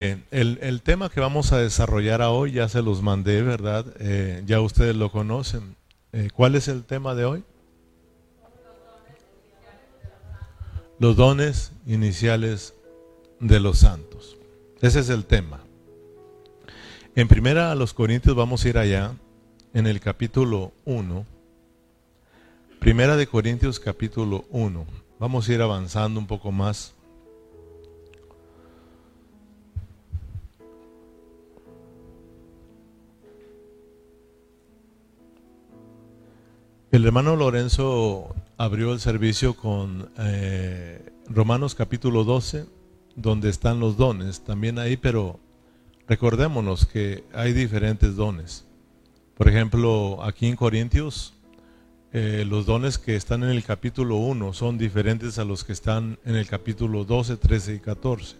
El, tema que vamos a desarrollar hoy ya se los mandé, ¿verdad? Eh, ya ustedes lo conocen. Eh, ¿Cuál es el tema de hoy? Los dones iniciales de los santos. Ese es el tema. En primera a los Corintios vamos a ir allá, en el capítulo 1. Primera de Corintios capítulo 1. Vamos a ir avanzando un poco más. El hermano Lorenzo abrió el servicio con eh, Romanos capítulo 12, donde están los dones, también ahí, pero recordémonos que hay diferentes dones. Por ejemplo, aquí en Corintios, eh, los dones que están en el capítulo 1 son diferentes a los que están en el capítulo 12, 13 y 14.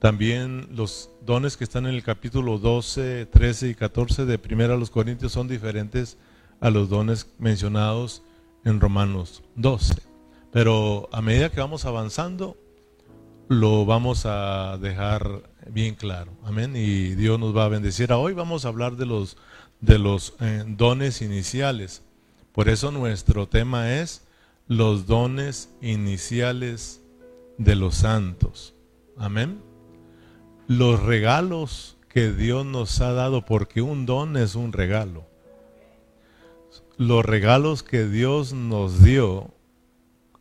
También los dones que están en el capítulo 12, 13 y 14 de Primera los Corintios son diferentes a los dones mencionados en Romanos 12. Pero a medida que vamos avanzando, lo vamos a dejar bien claro. Amén. Y Dios nos va a bendecir. Hoy vamos a hablar de los, de los eh, dones iniciales. Por eso nuestro tema es los dones iniciales de los santos. Amén. Los regalos que Dios nos ha dado, porque un don es un regalo los regalos que Dios nos dio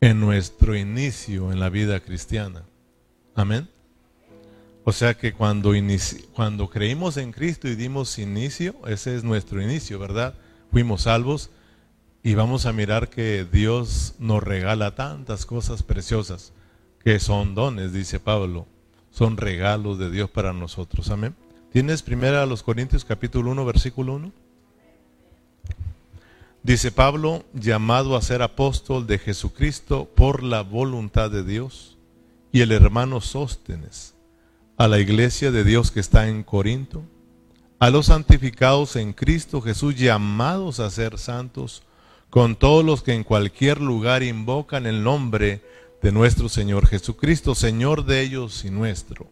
en nuestro inicio en la vida cristiana. Amén. O sea que cuando, cuando creímos en Cristo y dimos inicio, ese es nuestro inicio, ¿verdad? Fuimos salvos y vamos a mirar que Dios nos regala tantas cosas preciosas que son dones, dice Pablo. Son regalos de Dios para nosotros. Amén. ¿Tienes primero a los Corintios capítulo 1, versículo 1? Dice Pablo, llamado a ser apóstol de Jesucristo por la voluntad de Dios, y el hermano Sóstenes, a la iglesia de Dios que está en Corinto, a los santificados en Cristo Jesús, llamados a ser santos, con todos los que en cualquier lugar invocan el nombre de nuestro Señor Jesucristo, Señor de ellos y nuestro.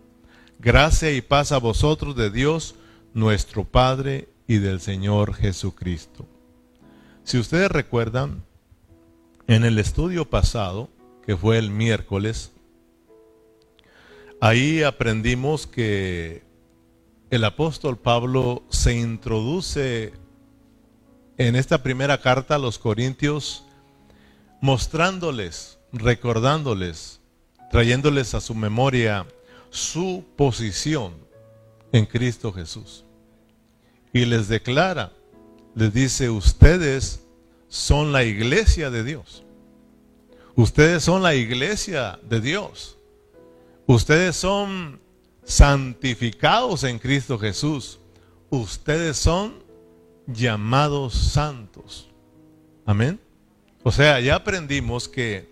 Gracia y paz a vosotros de Dios, nuestro Padre, y del Señor Jesucristo. Si ustedes recuerdan, en el estudio pasado, que fue el miércoles, ahí aprendimos que el apóstol Pablo se introduce en esta primera carta a los Corintios mostrándoles, recordándoles, trayéndoles a su memoria su posición en Cristo Jesús. Y les declara les dice, ustedes son la iglesia de Dios. Ustedes son la iglesia de Dios. Ustedes son santificados en Cristo Jesús. Ustedes son llamados santos. Amén. O sea, ya aprendimos que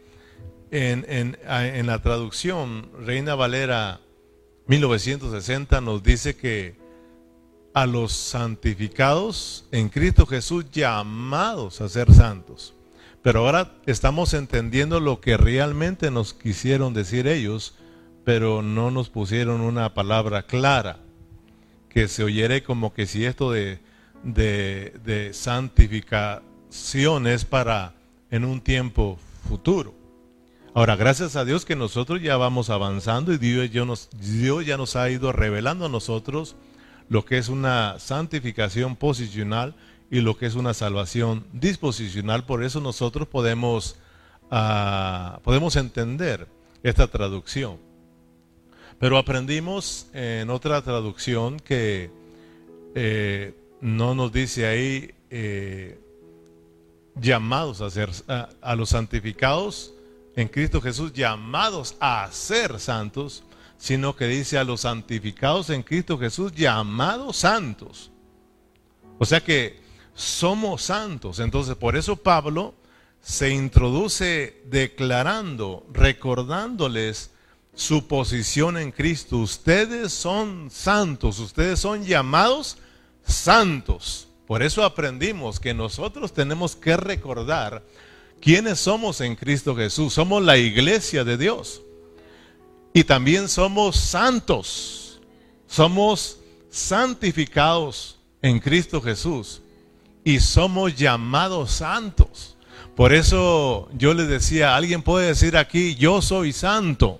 en, en la traducción Reina Valera 1960 nos dice que a los santificados en Cristo Jesús llamados a ser santos. Pero ahora estamos entendiendo lo que realmente nos quisieron decir ellos, pero no nos pusieron una palabra clara, que se oyere como que si esto de, de, santificación es para en un tiempo futuro. Ahora, gracias a Dios que nosotros ya vamos avanzando y Dios nos, Dios ya nos ha ido revelando a nosotros lo que es una santificación posicional y lo que es una salvación disposicional. Por eso nosotros podemos, ah, podemos entender esta traducción. Pero aprendimos en otra traducción que eh, no nos dice ahí eh, llamados a ser, a los santificados en Cristo Jesús, llamados a ser santos, sino que dice a los santificados en Cristo Jesús, llamados santos. O sea que somos santos. Entonces, por eso Pablo se introduce declarando, recordándoles su posición en Cristo. Ustedes son santos, ustedes son llamados santos. Por eso aprendimos que nosotros tenemos que recordar quiénes somos en Cristo Jesús. Somos la iglesia de Dios. Y también somos santos. somos santificados en Cristo Jesús y somos llamados santos. Por eso yo le decía, alguien puede decir aquí, yo soy santo.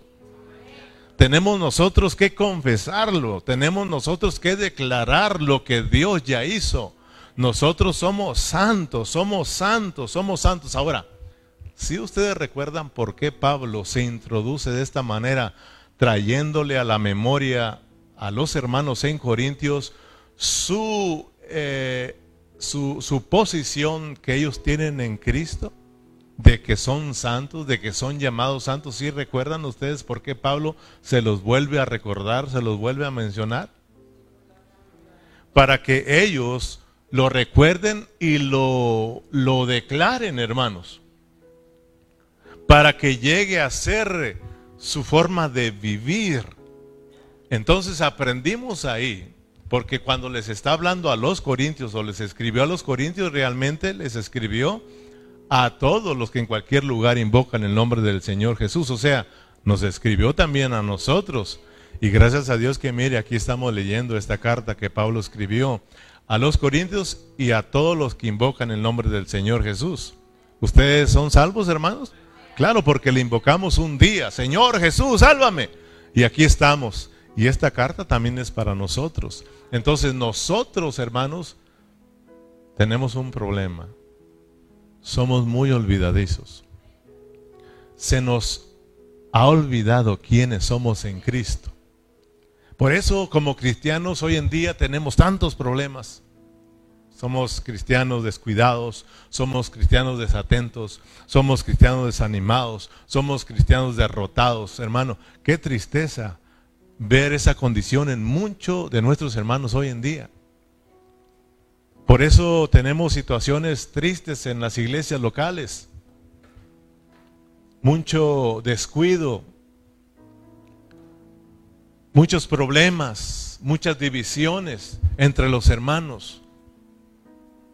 Tenemos nosotros que confesarlo, tenemos nosotros que declarar lo que Dios ya hizo. Nosotros somos santos, somos santos, somos santos. Ahora, si ustedes recuerdan por qué Pablo se introduce de esta manera, trayéndole a la memoria a los hermanos en Corintios su, eh, su, su posición que ellos tienen en Cristo, de que son santos, de que son llamados santos. ¿Sí recuerdan ustedes por qué Pablo se los vuelve a recordar, se los vuelve a mencionar? Para que ellos lo recuerden y lo, lo declaren, hermanos. Para que llegue a ser su forma de vivir. Entonces aprendimos ahí, porque cuando les está hablando a los corintios o les escribió a los corintios, realmente les escribió a todos los que en cualquier lugar invocan el nombre del Señor Jesús. O sea, nos escribió también a nosotros. Y gracias a Dios que mire, aquí estamos leyendo esta carta que Pablo escribió a los corintios y a todos los que invocan el nombre del Señor Jesús. ¿Ustedes son salvos, hermanos? Claro, porque le invocamos un día, Señor Jesús, sálvame. Y aquí estamos. Y esta carta también es para nosotros. Entonces nosotros, hermanos, tenemos un problema somos muy olvidadizos. Se nos ha olvidado quiénes somos en Cristo. Por eso como cristianos hoy en día tenemos tantos problemas. Somos cristianos descuidados, somos cristianos desatentos, somos cristianos desanimados, somos cristianos derrotados. Hermano, qué tristeza ver esa condición en muchos de nuestros hermanos hoy en día. Por eso tenemos situaciones tristes en las iglesias locales. Mucho descuido, muchos problemas, muchas divisiones entre los hermanos.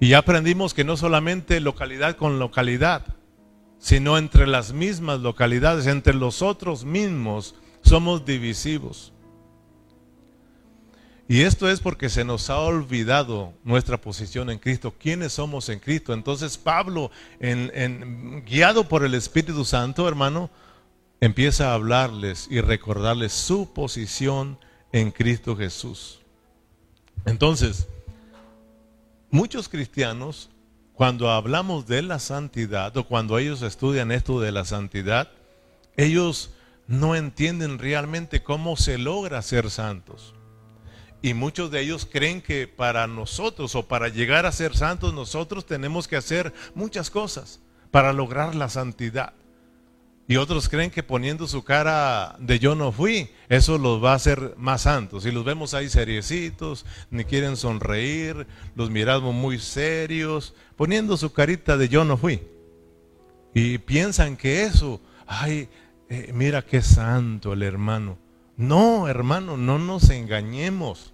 Y ya aprendimos que no solamente localidad con localidad, sino entre las mismas localidades, entre los otros mismos, somos divisivos. Y esto es porque se nos ha olvidado nuestra posición en Cristo, quiénes somos en Cristo. Entonces Pablo, guiado por el Espíritu Santo, hermano, empieza a hablarles y recordarles su posición en Cristo Jesús. Entonces, muchos cristianos, cuando hablamos de la santidad o cuando ellos estudian esto de la santidad, ellos no entienden realmente cómo se logra ser santos. Y muchos de ellos creen que para nosotros o para llegar a ser santos nosotros tenemos que hacer muchas cosas para lograr la santidad. Y otros creen que poniendo su cara de yo no fui, eso los va a hacer más santos. Y los vemos ahí seriecitos, ni quieren sonreír, los miramos muy serios, poniendo su carita de yo no fui. Y piensan que eso, ay, eh, mira qué santo el hermano. No, hermano, no nos engañemos.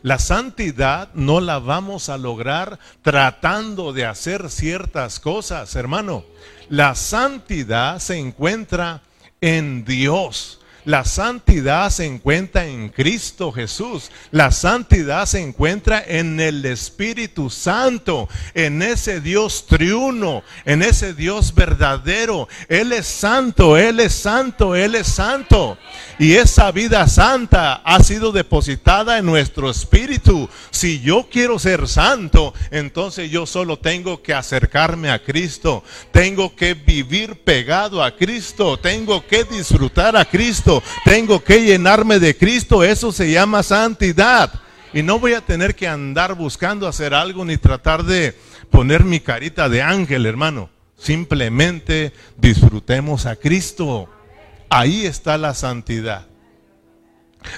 La santidad no la vamos a lograr tratando de hacer ciertas cosas, hermano. La santidad se encuentra en Dios. La santidad se encuentra en Cristo Jesús. La santidad se encuentra en el Espíritu Santo, en ese Dios triuno, en ese Dios verdadero. Él es santo, Él es santo, Él es santo. Y esa vida santa ha sido depositada en nuestro espíritu. Si yo quiero ser santo, entonces yo solo tengo que acercarme a Cristo. Tengo que vivir pegado a Cristo. Tengo que disfrutar a Cristo tengo que llenarme de Cristo, eso se llama santidad. Y no voy a tener que andar buscando hacer algo ni tratar de poner mi carita de ángel, hermano. Simplemente disfrutemos a Cristo. Ahí está la santidad.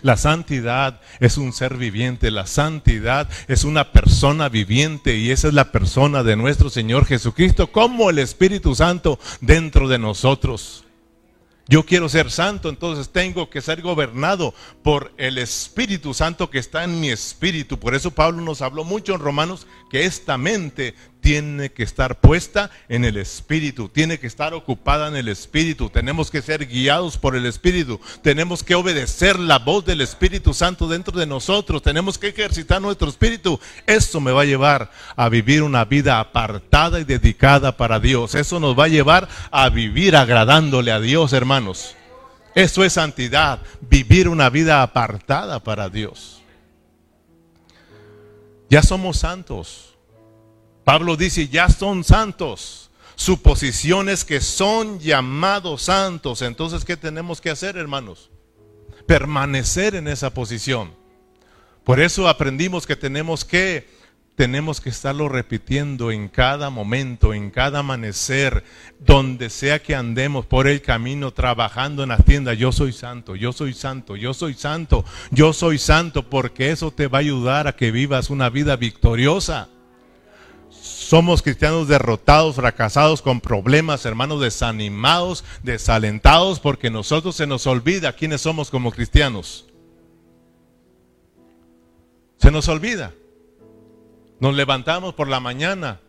La santidad es un ser viviente, la santidad es una persona viviente y esa es la persona de nuestro Señor Jesucristo como el Espíritu Santo dentro de nosotros. Yo quiero ser santo, entonces tengo que ser gobernado por el Espíritu Santo que está en mi espíritu. Por eso Pablo nos habló mucho en Romanos que esta mente tiene que estar puesta en el Espíritu, tiene que estar ocupada en el Espíritu. Tenemos que ser guiados por el Espíritu, tenemos que obedecer la voz del Espíritu Santo dentro de nosotros, tenemos que ejercitar nuestro Espíritu. Eso me va a llevar a vivir una vida apartada y dedicada para Dios. Eso nos va a llevar a vivir agradándole a Dios, hermanos. Eso es santidad, vivir una vida apartada para Dios. Ya somos santos. Pablo dice, ya son santos. Su posición es que son llamados santos. Entonces, ¿qué tenemos que hacer, hermanos? Permanecer en esa posición. Por eso aprendimos que tenemos que tenemos que estarlo repitiendo en cada momento, en cada amanecer, donde sea que andemos por el camino, trabajando en la tienda. Yo soy santo, yo soy santo, yo soy santo, yo soy santo, porque eso te va a ayudar a que vivas una vida victoriosa. Somos cristianos derrotados, fracasados, con problemas, hermanos, desanimados, desalentados, porque nosotros se nos olvida quiénes somos como cristianos. Se nos olvida. Nos levantamos por la mañana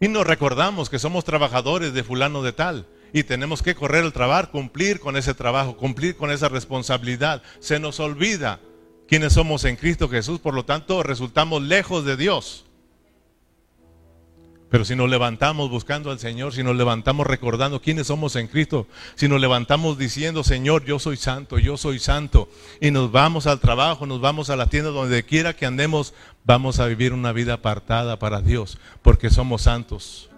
y nos recordamos que somos trabajadores de fulano de tal y tenemos que correr el trabajo, cumplir con ese trabajo, cumplir con esa responsabilidad. Se nos olvida quiénes somos en Cristo Jesús, por lo tanto resultamos lejos de Dios. Pero si nos levantamos buscando al Señor, si nos levantamos recordando quiénes somos en Cristo, si nos levantamos diciendo, Señor, yo soy santo, yo soy santo, y nos vamos al trabajo, nos vamos a la tienda, donde quiera que andemos, vamos a vivir una vida apartada para Dios, porque somos santos.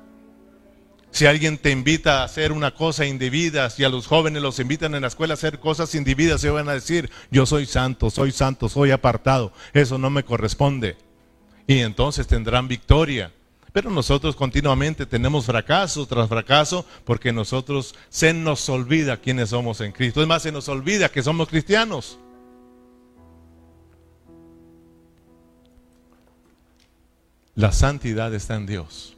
Si alguien te invita a hacer una cosa indebida, si a los jóvenes los invitan en la escuela a hacer cosas indebidas, se van a decir, yo soy santo, soy santo, soy apartado, eso no me corresponde. Y entonces tendrán victoria. Pero nosotros continuamente tenemos fracaso tras fracaso porque nosotros se nos olvida quiénes somos en Cristo. Es más, se nos olvida que somos cristianos. La santidad está en Dios.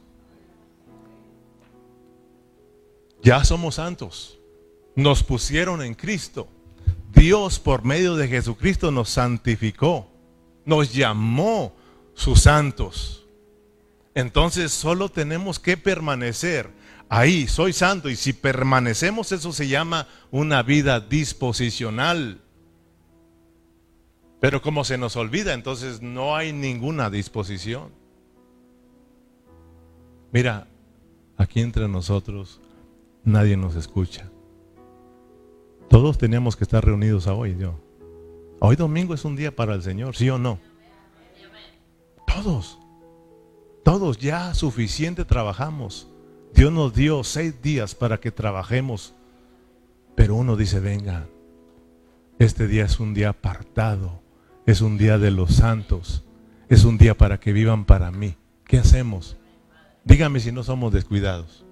Ya somos santos. Nos pusieron en Cristo. Dios por medio de Jesucristo nos santificó. Nos llamó sus santos. Entonces solo tenemos que permanecer ahí, soy santo, y si permanecemos eso se llama una vida disposicional. Pero como se nos olvida, entonces no hay ninguna disposición. Mira, aquí entre nosotros nadie nos escucha. Todos teníamos que estar reunidos hoy, yo. Hoy domingo es un día para el Señor, ¿sí o no? Todos. Todos ya suficiente trabajamos. Dios nos dio seis días para que trabajemos. Pero uno dice, venga, este día es un día apartado, es un día de los santos, es un día para que vivan para mí. ¿Qué hacemos? Dígame si no somos descuidados.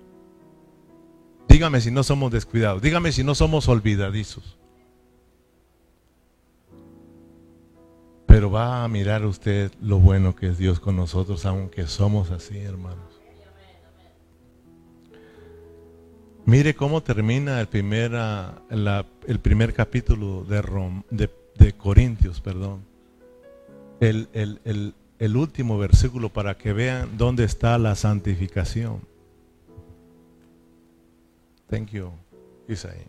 Dígame si no somos descuidados. Dígame si no somos olvidadizos. Pero va a mirar usted lo bueno que es Dios con nosotros, aunque somos así, hermanos. Mire cómo termina el primer, el primer capítulo de, de, Corintios, perdón. El, el, último versículo para que vean dónde está la santificación. Thank you, Isaí.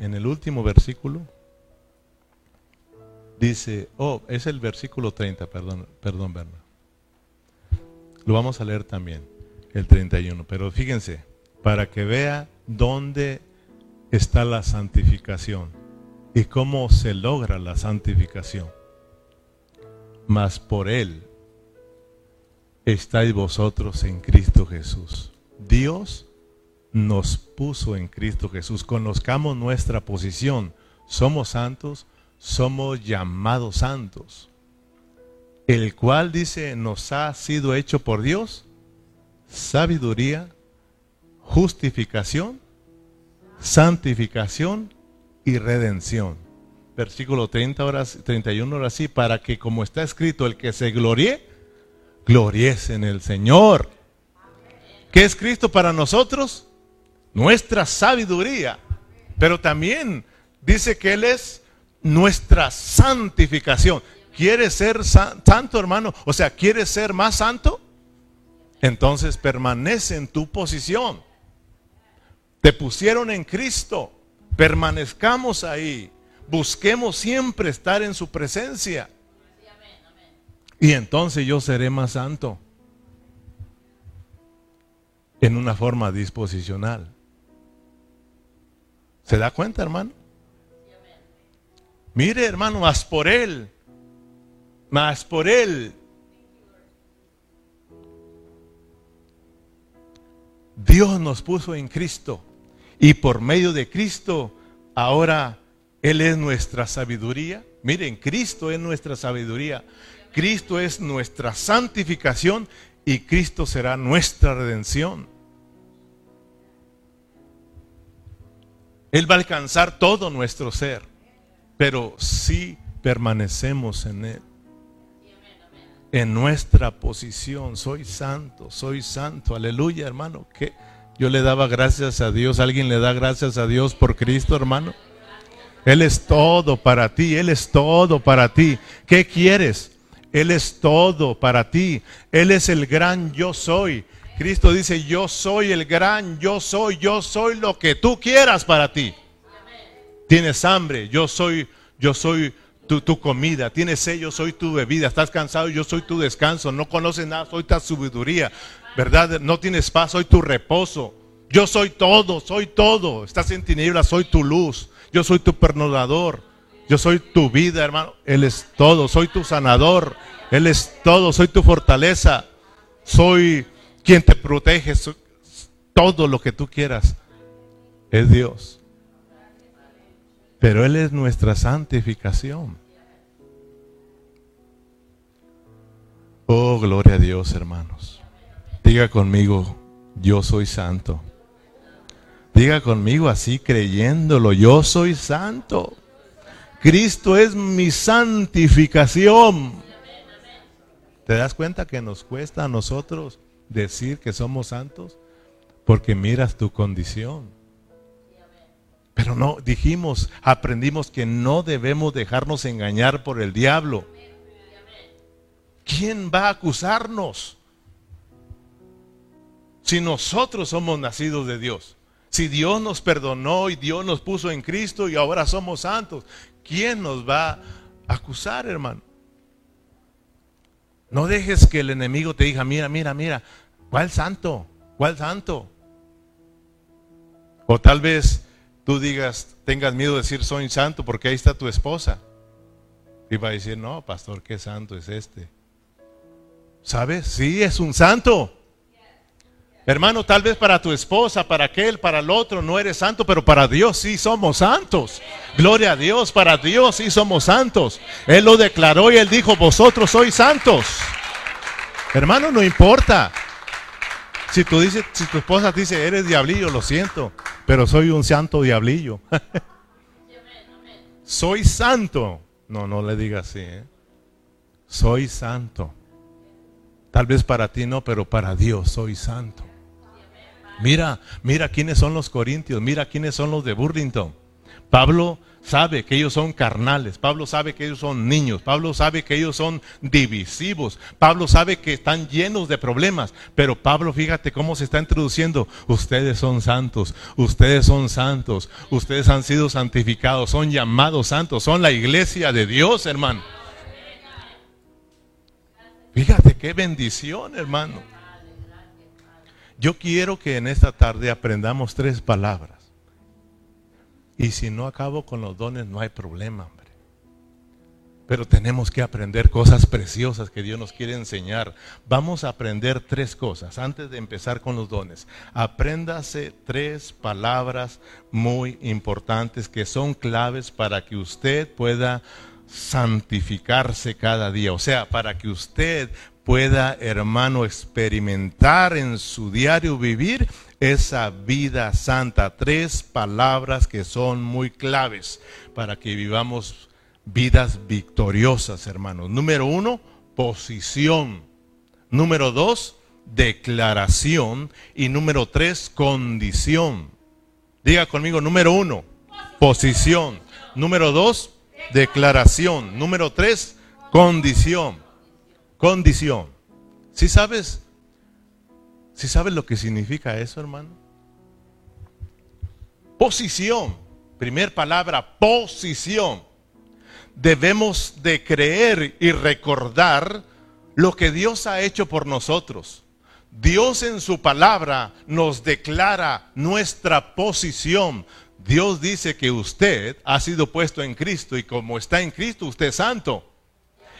En el último versículo Dice, oh, es el versículo 30, perdón, perdón, Berna. Lo vamos a leer también, el 31. Pero fíjense, para que vea dónde está la santificación y cómo se logra la santificación. Mas por Él estáis vosotros en Cristo Jesús. Dios nos puso en Cristo Jesús. Conozcamos nuestra posición. Somos santos somos llamados santos, el cual dice nos ha sido hecho por Dios sabiduría, justificación, santificación y redención. Versículo 30 horas, 31 ahora sí, para que como está escrito, el que se gloríe, gloriese en el Señor. ¿Qué es Cristo para nosotros? Nuestra sabiduría. Pero también dice que Él es nuestra santificación. ¿Quieres ser santo, hermano? O sea, ¿quieres ser más santo? Entonces permanece en tu posición. Te pusieron en Cristo. Permanezcamos ahí. Busquemos siempre estar en su presencia. Y entonces yo seré más santo. En una forma disposicional. ¿Se da cuenta, hermano? Mire, hermano, más por Él. Más por Él. Dios nos puso en Cristo. Y por medio de Cristo, ahora Él es nuestra sabiduría. Miren, Cristo es nuestra sabiduría. Cristo es nuestra santificación y Cristo será nuestra redención. Él va a alcanzar todo nuestro ser, pero si permanecemos en Él. En nuestra posición, soy santo, soy santo, aleluya hermano. Que yo le daba gracias a Dios, alguien le da gracias a Dios por Cristo hermano. Él es todo para ti, Él es todo para ti. ¿Qué quieres? Él es todo para ti. Él es el gran yo soy. Cristo dice, yo soy el gran, yo soy, yo soy lo que tú quieras para ti. Tienes hambre, yo soy, yo soy tu, tu, comida. Tienes sed, yo soy tu bebida. Estás cansado, yo soy tu descanso. No conoces nada, soy tu sabiduría. ¿Verdad? No tienes paz, soy tu reposo. Yo soy todo, soy todo. Estás en tinieblas, soy tu luz. Yo soy tu perdonador. Yo soy tu vida, hermano. Él es todo. Soy tu sanador. Él es todo. Soy tu fortaleza. Soy quien te protege, todo lo que tú quieras, es Dios. Pero Él es nuestra santificación. Oh, gloria a Dios, hermanos. Diga conmigo, yo soy santo. Diga conmigo así creyéndolo, yo soy santo. Cristo es mi santificación. ¿Te das cuenta que nos cuesta a nosotros decir que somos santos? Porque miras tu condición. Pero no, dijimos, aprendimos que no debemos dejarnos engañar por el diablo. ¿Quién va a acusarnos? Si nosotros somos nacidos de Dios, si Dios nos perdonó y Dios nos puso en Cristo y ahora somos santos, ¿quién nos va a acusar, hermano? No dejes que el enemigo te diga, mira, mira, mira, ¿cuál santo? ¿Cuál santo? O tal vez tú digas, tengas miedo de decir soy santo porque ahí está tu esposa. Y va a decir, no, pastor, qué santo es este. ¿Sabes? Sí, es un santo. Hermano, tal vez para tu esposa, para aquel, para el otro, no eres santo, pero para Dios sí somos santos. Gloria a Dios, para Dios sí somos santos. Él lo declaró y él dijo, vosotros sois santos. Hermano, no importa. Si dices, si tu esposa dice, eres diablillo, lo siento, pero soy un santo diablillo. soy santo. No, no le diga así. ¿eh? Soy santo. Tal vez para ti no, pero para Dios soy santo. Mira, mira quiénes son los corintios, mira quiénes son los de Burlington. Pablo sabe que ellos son carnales, Pablo sabe que ellos son niños, Pablo sabe que ellos son divisivos, Pablo sabe que están llenos de problemas, pero Pablo fíjate cómo se está introduciendo, ustedes son santos, ustedes son santos, ustedes han sido santificados, son llamados santos, son la iglesia de Dios, hermano. Fíjate qué bendición, hermano. Yo quiero que en esta tarde aprendamos tres palabras. Y si no acabo con los dones, no hay problema, hombre. Pero tenemos que aprender cosas preciosas que Dios nos quiere enseñar. Vamos a aprender tres cosas antes de empezar con los dones. Apréndase tres palabras muy importantes que son claves para que usted pueda santificarse cada día. O sea, para que usted pueda, hermano, experimentar en su diario vivir esa vida santa. Tres palabras que son muy claves para que vivamos vidas victoriosas, hermanos. Número uno, posición. Número dos, declaración. Y número tres, condición. Diga conmigo, número uno, posición. Número dos, declaración. Número tres, condición condición. Si sabes, ¿Sí sabes lo que significa eso, hermano? Posición. Primer palabra, posición. Debemos de creer y recordar lo que Dios ha hecho por nosotros. Dios en su palabra nos declara nuestra posición. Dios dice que usted ha sido puesto en Cristo y como está en Cristo, usted es santo.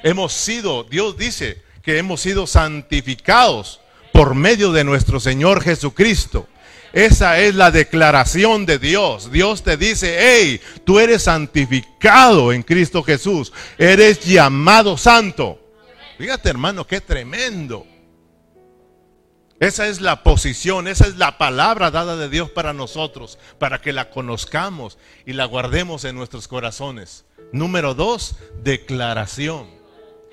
Hemos sido, Dios dice que hemos sido santificados por medio de nuestro Señor Jesucristo. Esa es la declaración de Dios. Dios te dice, hey, tú eres santificado en Cristo Jesús. Eres llamado santo. Fíjate hermano, qué tremendo. Esa es la posición, esa es la palabra dada de Dios para nosotros, para que la conozcamos y la guardemos en nuestros corazones. Número dos, declaración.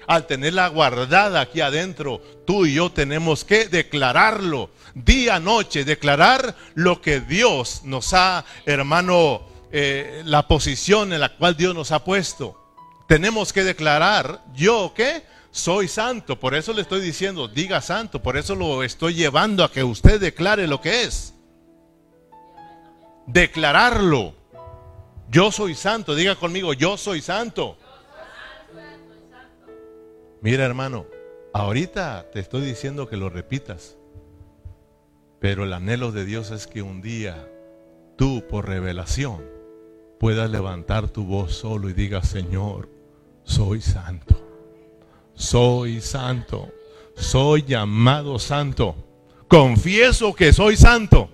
Al tenerla guardada aquí adentro, tú y yo tenemos que declararlo día, noche, declarar lo que Dios nos ha, hermano, eh, la posición en la cual Dios nos ha puesto. Tenemos que declarar, yo qué, soy santo, por eso le estoy diciendo, diga santo, por eso lo estoy llevando a que usted declare lo que es. Declararlo. Yo soy santo, diga conmigo, yo soy santo. Mira hermano, ahorita te estoy diciendo que lo repitas, pero el anhelo de Dios es que un día tú por revelación puedas levantar tu voz solo y digas, Señor, soy santo soy santo, soy llamado santo, confieso que soy santo.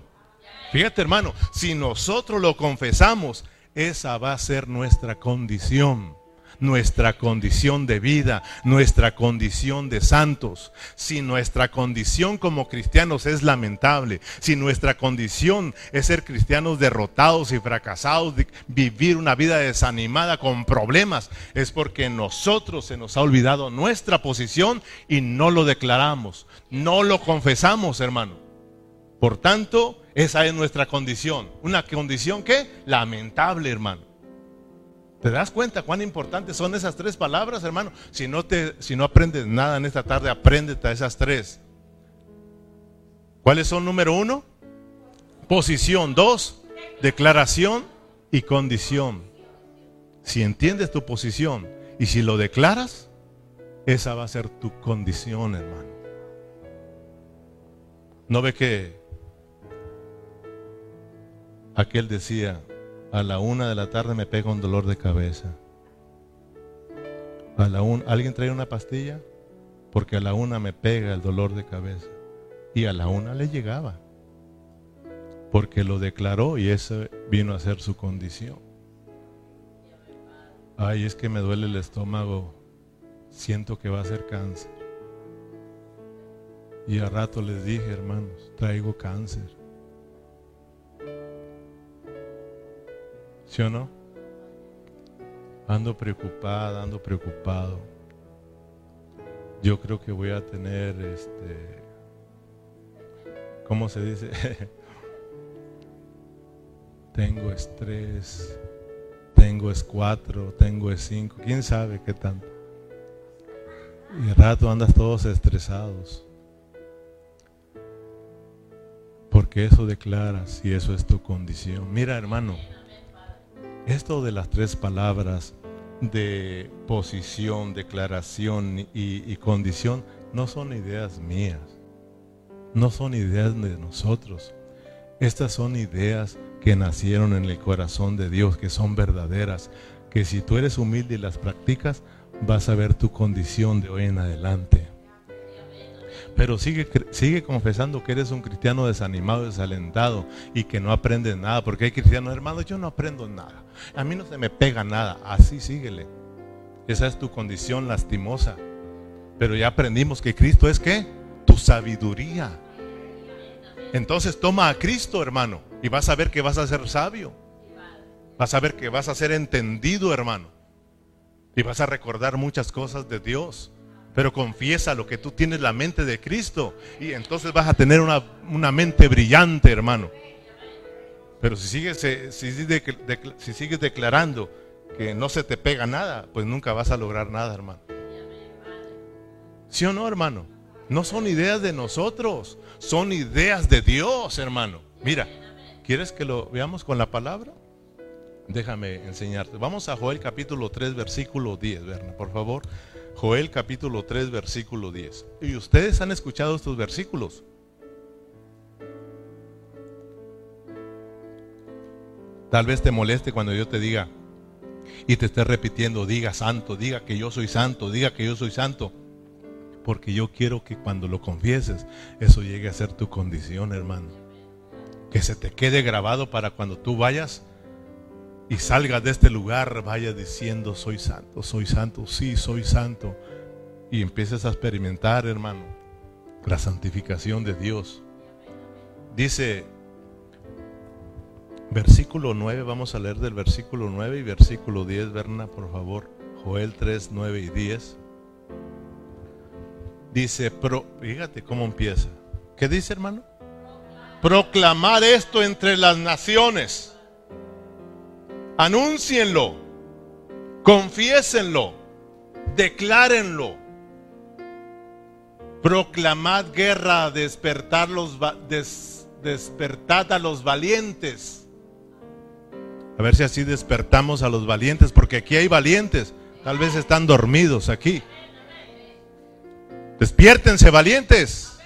Fíjate hermano, si nosotros lo confesamos, esa va a ser nuestra condición nuestra condición de vida, nuestra condición de santos. Si nuestra condición como cristianos es lamentable, si nuestra condición es ser cristianos derrotados y fracasados, vivir una vida desanimada con problemas, es porque nosotros se nos ha olvidado nuestra posición y no lo declaramos, no lo confesamos, hermano. Por tanto, esa es nuestra condición. Una condición que lamentable, hermano. ¿Te das cuenta cuán importantes son esas tres palabras, hermano? Si no, te, si no aprendes nada en esta tarde, apréndete a esas tres. ¿Cuáles son número uno? Posición. Dos, declaración y condición. Si entiendes tu posición y si lo declaras, esa va a ser tu condición, hermano. ¿No ve que aquel decía, a la una de la tarde me pega un dolor de cabeza. A la ¿Alguien trae una pastilla? Porque a la una me pega el dolor de cabeza. Y a la una le llegaba. Porque lo declaró y eso vino a ser su condición. Ay, es que me duele el estómago. Siento que va a ser cáncer. Y a rato les dije, hermanos, traigo cáncer. ¿Sí o no? Ando preocupada, ando preocupado. Yo creo que voy a tener este. ¿Cómo se dice? tengo estrés, tengo es cuatro, tengo es cinco, quién sabe qué tanto. Y de rato andas todos estresados. Porque eso declaras y eso es tu condición. Mira, hermano. Esto de las tres palabras de posición, declaración y, condición no son ideas mías, no son ideas de nosotros. Estas son ideas que nacieron en el corazón de Dios, que son verdaderas, que si tú eres humilde y las practicas, vas a ver tu condición de hoy en adelante. Pero sigue, sigue confesando que eres un cristiano desanimado, desalentado y que no aprendes nada. Porque hay cristianos, hermanos, yo no aprendo nada. A mí no se me pega nada. Así síguele. Esa es tu condición lastimosa. Pero ya aprendimos que Cristo es que tu sabiduría. Entonces toma a Cristo, hermano, y vas a ver que vas a ser sabio. Vas a ver que vas a ser entendido, hermano. Y vas a recordar muchas cosas de Dios. Pero confiesa lo que tú tienes la mente de Cristo y entonces vas a tener una, mente brillante, hermano. Pero si sigues, eh, si sigues declarando que no se te pega nada, pues nunca vas a lograr nada, hermano. ¿Sí o no, hermano? No son ideas de nosotros, son ideas de Dios, hermano. Mira, ¿quieres que lo veamos con la palabra? Déjame enseñarte. Vamos a Joel capítulo 3, versículo 10, Berna, por favor. Joel capítulo 3, versículo 10. Y ustedes han escuchado estos versículos. Tal vez te moleste cuando yo te diga y te esté repitiendo, diga santo, diga que yo soy santo, diga que yo soy santo. Porque yo quiero que cuando lo confieses, eso llegue a ser tu condición, hermano. Que se te quede grabado para cuando tú vayas y salgas de este lugar, vayas diciendo, soy santo, soy santo, sí, soy santo. Y empieces a experimentar, hermano, la santificación de Dios. Dice Versículo 9, vamos a leer del versículo 9 y versículo 10, Berna, por favor. Joel 3, 9 y 10. Dice, pro, fíjate cómo empieza. ¿Qué dice, hermano? Proclamar esto entre las naciones. Anúncienlo. Confiésenlo. Declárenlo. Proclamad guerra, despertar los, despertad a los valientes a ver si así despertamos a los valientes, porque aquí hay valientes. Tal vez están dormidos aquí. Despiértense, valientes.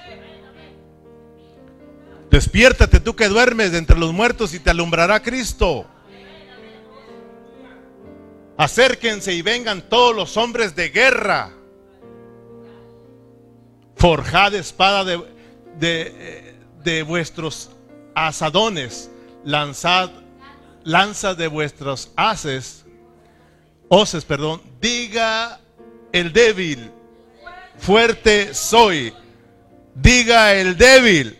Despiértate tú que duermes entre los muertos y te alumbrará Cristo. Acérquense y vengan todos los hombres de guerra. Forjad espada de, de, de vuestros asadones. Lanzad lanza de vuestros haces, hoces, perdón, diga el débil, fuerte soy. Diga el débil,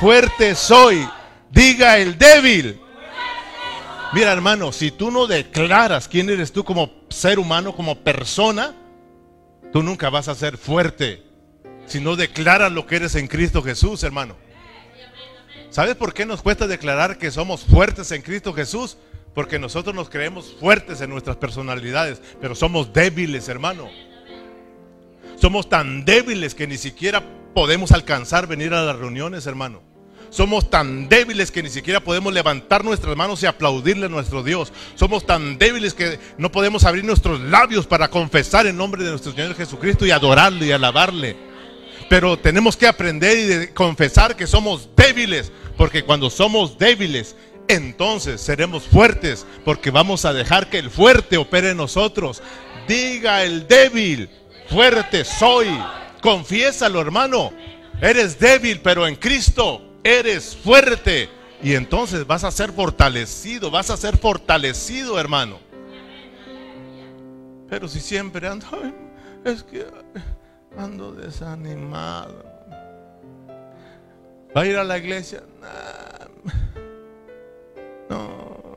fuerte soy. Diga el débil. Mira hermano, si tú no declaras quién eres tú como ser humano, como persona, tú nunca vas a ser fuerte. Si no declaras lo que eres en Cristo Jesús, hermano. ¿Sabes por qué nos cuesta declarar que somos fuertes en Cristo Jesús? Porque nosotros nos creemos fuertes en nuestras personalidades, pero somos débiles, hermano. Somos tan débiles que ni siquiera podemos alcanzar venir a las reuniones, hermano. Somos tan débiles que ni siquiera podemos levantar nuestras manos y aplaudirle a nuestro Dios. Somos tan débiles que no podemos abrir nuestros labios para confesar en nombre de nuestro Señor Jesucristo y adorarle y alabarle. Pero tenemos que aprender y confesar que somos débiles, porque cuando somos débiles, entonces seremos fuertes, porque vamos a dejar que el fuerte opere en nosotros. Diga el débil, fuerte soy. Confiésalo, hermano. Eres débil, pero en Cristo eres fuerte. Y entonces vas a ser fortalecido, vas a ser fortalecido, hermano. Pero si siempre ando, es que ando desanimado. ¿Va a ir a la iglesia? No.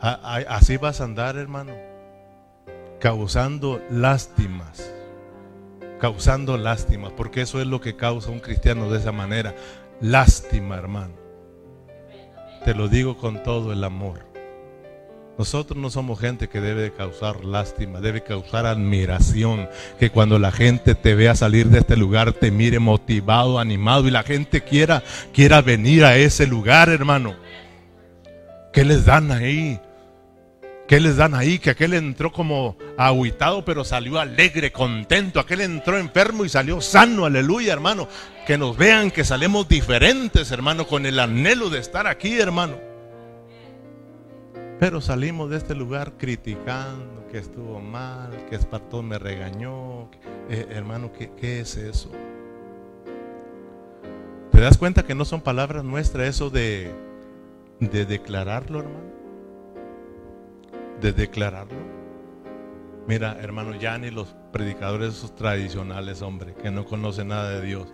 Así vas a andar, hermano. Causando lástimas. Causando lástimas. Porque eso es lo que causa un cristiano de esa manera. Lástima, hermano. Te lo digo con todo el amor. Nosotros no somos gente que debe causar lástima, debe causar admiración. Que cuando la gente te vea salir de este lugar, te mire motivado, animado y la gente quiera, quiera venir a ese lugar, hermano. ¿Qué les dan ahí? ¿Qué les dan ahí? Que aquel entró como aguitado, pero salió alegre, contento. Aquel entró enfermo y salió sano, aleluya, hermano. Que nos vean que salimos diferentes, hermano, con el anhelo de estar aquí, hermano. Pero salimos de este lugar criticando que estuvo mal, que Espartón me regañó. Eh, hermano, ¿qué, ¿qué, es eso? ¿Te das cuenta que no son palabras nuestras eso de, de declararlo, hermano? De declararlo. Mira, hermano, ya ni los predicadores esos tradicionales, hombre, que no conocen nada de Dios,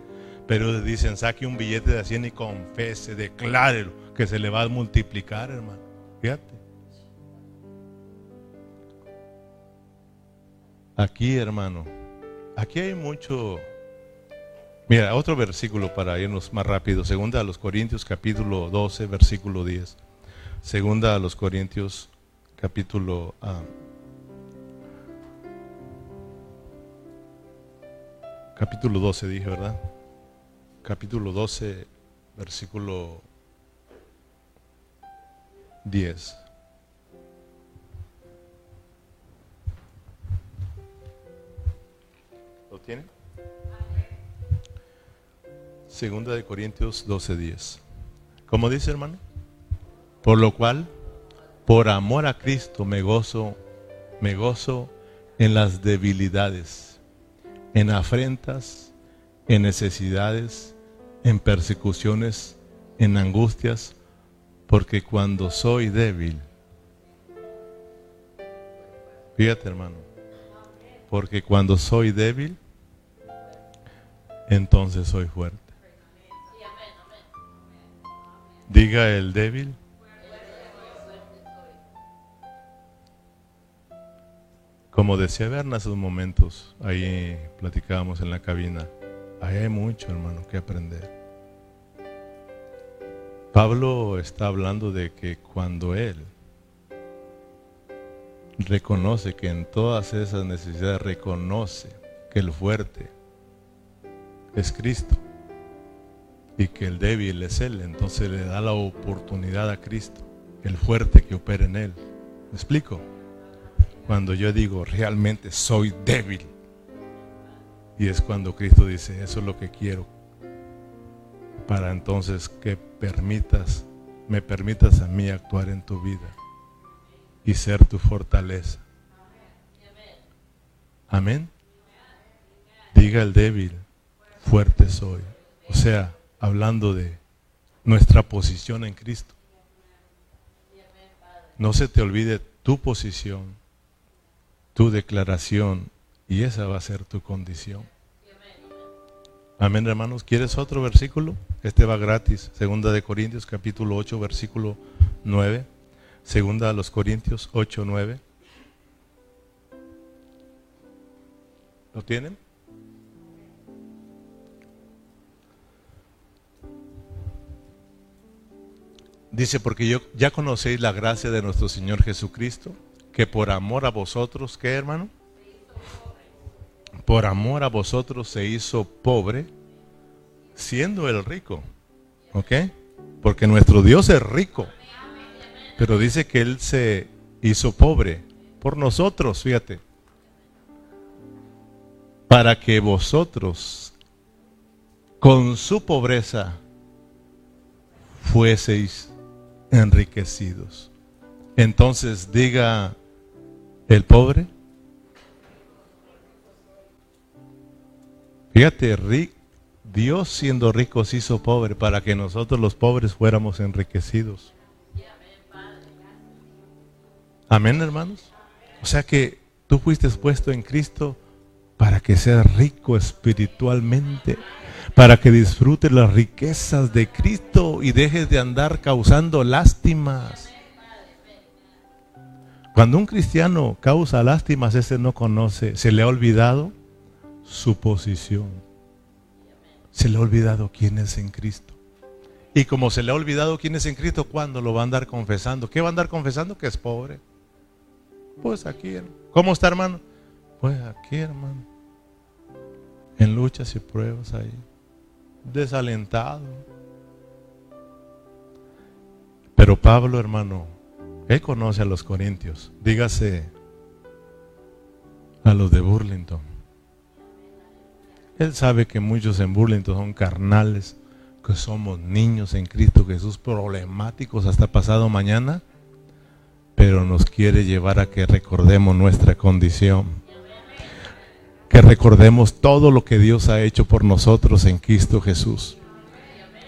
pero dicen, saque un billete de 100 y confese, declárelo, que se le va a multiplicar, hermano. Fíjate. Aquí, hermano, aquí hay mucho... Mira, otro versículo para irnos más rápido. Segunda a los Corintios capítulo 12, versículo 10. Segunda a los Corintios capítulo... capítulo 12 dije, ¿verdad? Capítulo 12, versículo 10. ¿Lo tiene? Segunda de Corintios 12, 10. ¿Cómo dice hermano? Por lo cual, por amor a Cristo me gozo, me gozo en las debilidades, en afrentas, en necesidades, en persecuciones, en angustias, porque cuando soy débil, fíjate hermano, porque cuando soy débil, entonces soy fuerte. Diga el débil. Como decía Berna hace momentos, ahí platicábamos en la cabina, hay mucho hermano que aprender. Pablo está hablando de que cuando él reconoce que en todas esas necesidades reconoce que el fuerte es Cristo y que el débil es Él, entonces le da la oportunidad a Cristo, el fuerte que opera en Él. ¿Me explico? Cuando yo digo realmente soy débil, y es cuando Cristo dice, eso es lo que quiero, para entonces que permitas, me permitas a mí actuar en tu vida y ser tu fortaleza. Amén. Diga el débil, fuerte soy. O sea, hablando de nuestra posición en Cristo. No se te olvide tu posición, tu declaración, y esa va a ser tu condición. Amén, hermanos. ¿Quieres otro versículo? Este va gratis. Segunda de Corintios, capítulo 8, versículo 9. Segunda de los Corintios 8, 9. ¿Lo tienen? Dice, porque yo ya conocéis la gracia de nuestro Señor Jesucristo, que por amor a vosotros, ¿qué hermano? Por amor a vosotros se hizo pobre, siendo el rico. ¿Ok? Porque nuestro Dios es rico. Pero dice que Él se hizo pobre por nosotros, fíjate. Para que vosotros, con su pobreza, fueseis enriquecidos. Entonces diga el pobre, Fíjate, Dios siendo rico se hizo pobre para que nosotros los pobres fuéramos enriquecidos. Amén, hermanos. O sea que tú fuiste puesto en Cristo para que seas rico espiritualmente, para que disfrutes las riquezas de Cristo y dejes de andar causando lástimas. Cuando un cristiano causa lástimas, ese no conoce, se le ha olvidado su posición. Se le ha olvidado quién es en Cristo. Y como se le ha olvidado quién es en Cristo, ¿cuándo lo va a andar confesando? ¿Qué va a andar confesando? Que es pobre. Pues aquí, ¿cómo está hermano? Pues aquí, hermano. En luchas y pruebas ahí. Desalentado. Pero Pablo, hermano, él conoce a los corintios. Dígase a los de Burlington. Él sabe que muchos en Burlington son carnales, que somos niños en Cristo Jesús, problemáticos hasta pasado mañana, pero nos quiere llevar a que recordemos nuestra condición. Que recordemos todo lo que Dios ha hecho por nosotros en Cristo Jesús.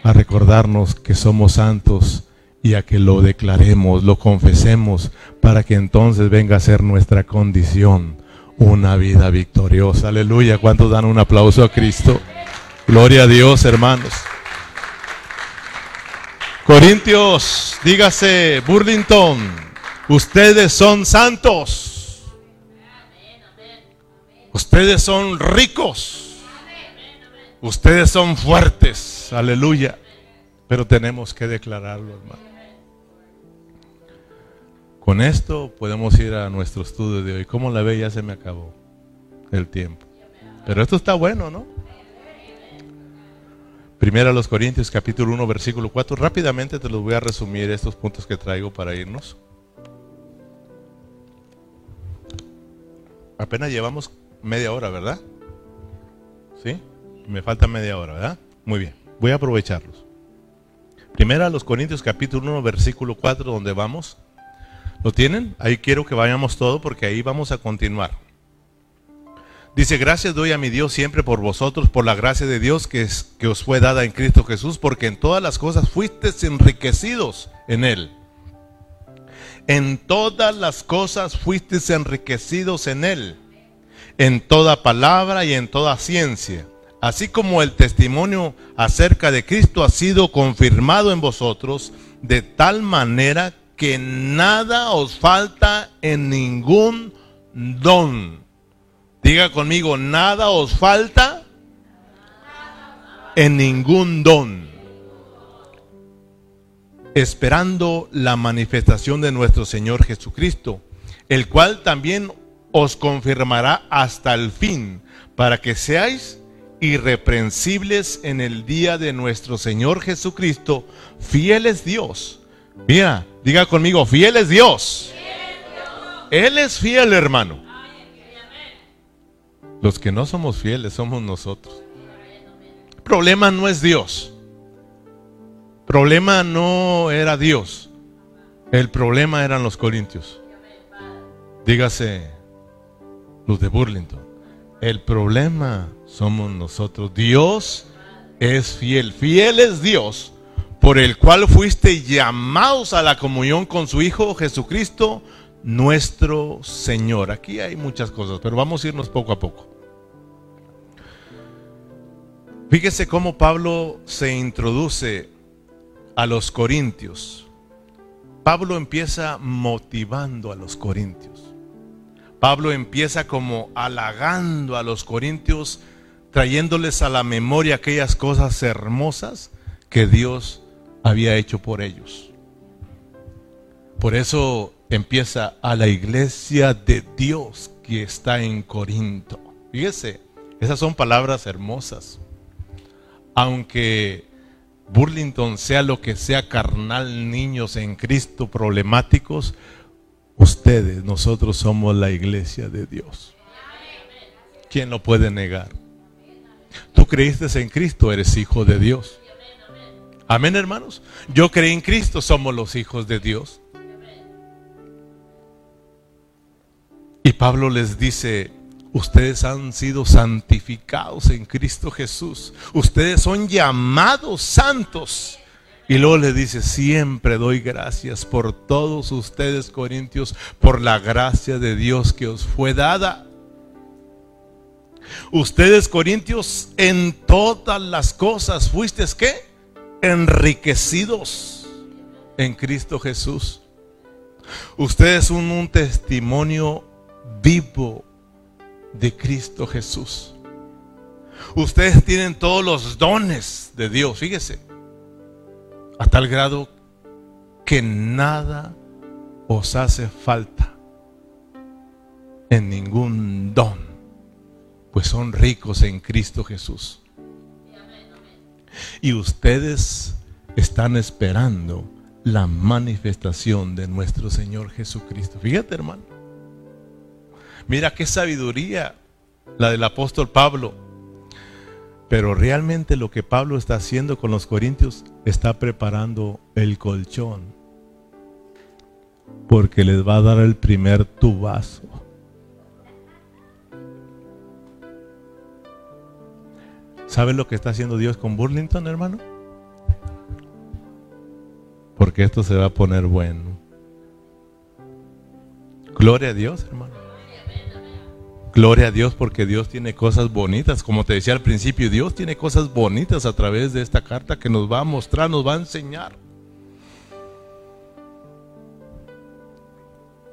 A recordarnos que somos santos y a que lo declaremos, lo confesemos, para que entonces venga a ser nuestra condición una vida victoriosa. Aleluya. ¿Cuántos dan un aplauso a Cristo? Gloria a Dios, hermanos. Corintios, dígase, Burlington, ustedes son santos. Ustedes son ricos. Ustedes son fuertes. Aleluya. Pero tenemos que declararlo, hermano. Con esto podemos ir a nuestro estudio de hoy. ¿Cómo la ve? Ya se me acabó el tiempo. Pero esto está bueno, ¿no? Primera a los Corintios capítulo 1 versículo 4. Rápidamente te los voy a resumir estos puntos que traigo para irnos. Apenas llevamos media hora, ¿verdad? ¿Sí? Me falta media hora, ¿verdad? Muy bien, voy a aprovecharlos. Primera a los Corintios capítulo 1 versículo 4 donde vamos. ¿Lo tienen? Ahí quiero que vayamos todo porque ahí vamos a continuar. Dice, gracias doy a mi Dios siempre por vosotros, por la gracia de Dios que, es, que os fue dada en Cristo Jesús, porque en todas las cosas fuisteis enriquecidos en Él. En todas las cosas fuisteis enriquecidos en Él, en toda palabra y en toda ciencia, así como el testimonio acerca de Cristo ha sido confirmado en vosotros, de tal manera que nada os falta en ningún don Diga conmigo, nada os falta en ningún don. Esperando la manifestación de nuestro Señor Jesucristo, el cual también os confirmará hasta el fin, para que seáis irreprensibles en el día de nuestro Señor Jesucristo, fieles Dios. Mira, diga conmigo, fiel es Dios. Él es fiel, hermano. Los que no somos fieles somos nosotros. El problema no es Dios. El problema no era Dios. El problema eran los corintios. Dígase los de Burlington. El problema somos nosotros. Dios es fiel. Fiel es Dios por el cual fuiste llamados a la comunión con su Hijo Jesucristo, nuestro Señor. Aquí hay muchas cosas, pero vamos a irnos poco a poco. Fíjese cómo Pablo se introduce a los corintios. Pablo empieza motivando a los corintios. Pablo empieza como halagando a los corintios, trayéndoles a la memoria aquellas cosas hermosas que Dios había hecho por ellos. Por eso empieza a la iglesia de Dios que está en Corinto. Fíjese, esas son palabras hermosas aunque Burlington sea lo que sea carnal, niños en Cristo problemáticos, ustedes, nosotros somos la iglesia de Dios. ¿Quién lo puede negar? Tú creíste en Cristo, eres hijo de Dios. Amén, hermanos. Yo creí en Cristo, somos los hijos de Dios. Y Pablo les dice, Ustedes han sido santificados en Cristo Jesús. Ustedes son llamados santos. Y luego le dice, siempre doy gracias por todos ustedes, Corintios, por la gracia de Dios que os fue dada. Ustedes, Corintios, en todas las cosas fuisteis qué? Enriquecidos en Cristo Jesús. Ustedes son un testimonio vivo de Cristo Jesús. Ustedes tienen todos los dones de Dios, fíjese, a tal grado que nada os hace falta en ningún don, pues son ricos en Cristo Jesús. Y ustedes están esperando la manifestación de nuestro Señor Jesucristo. Fíjate, hermano. Mira qué sabiduría la del apóstol Pablo. Pero realmente lo que Pablo está haciendo con los corintios está preparando el colchón. Porque les va a dar el primer tubazo. ¿Saben lo que está haciendo Dios con Burlington, hermano? Porque esto se va a poner bueno. Gloria a Dios, hermano. Gloria a Dios porque Dios tiene cosas bonitas. Como te decía al principio, Dios tiene cosas bonitas a través de esta carta que nos va a mostrar, nos va a enseñar.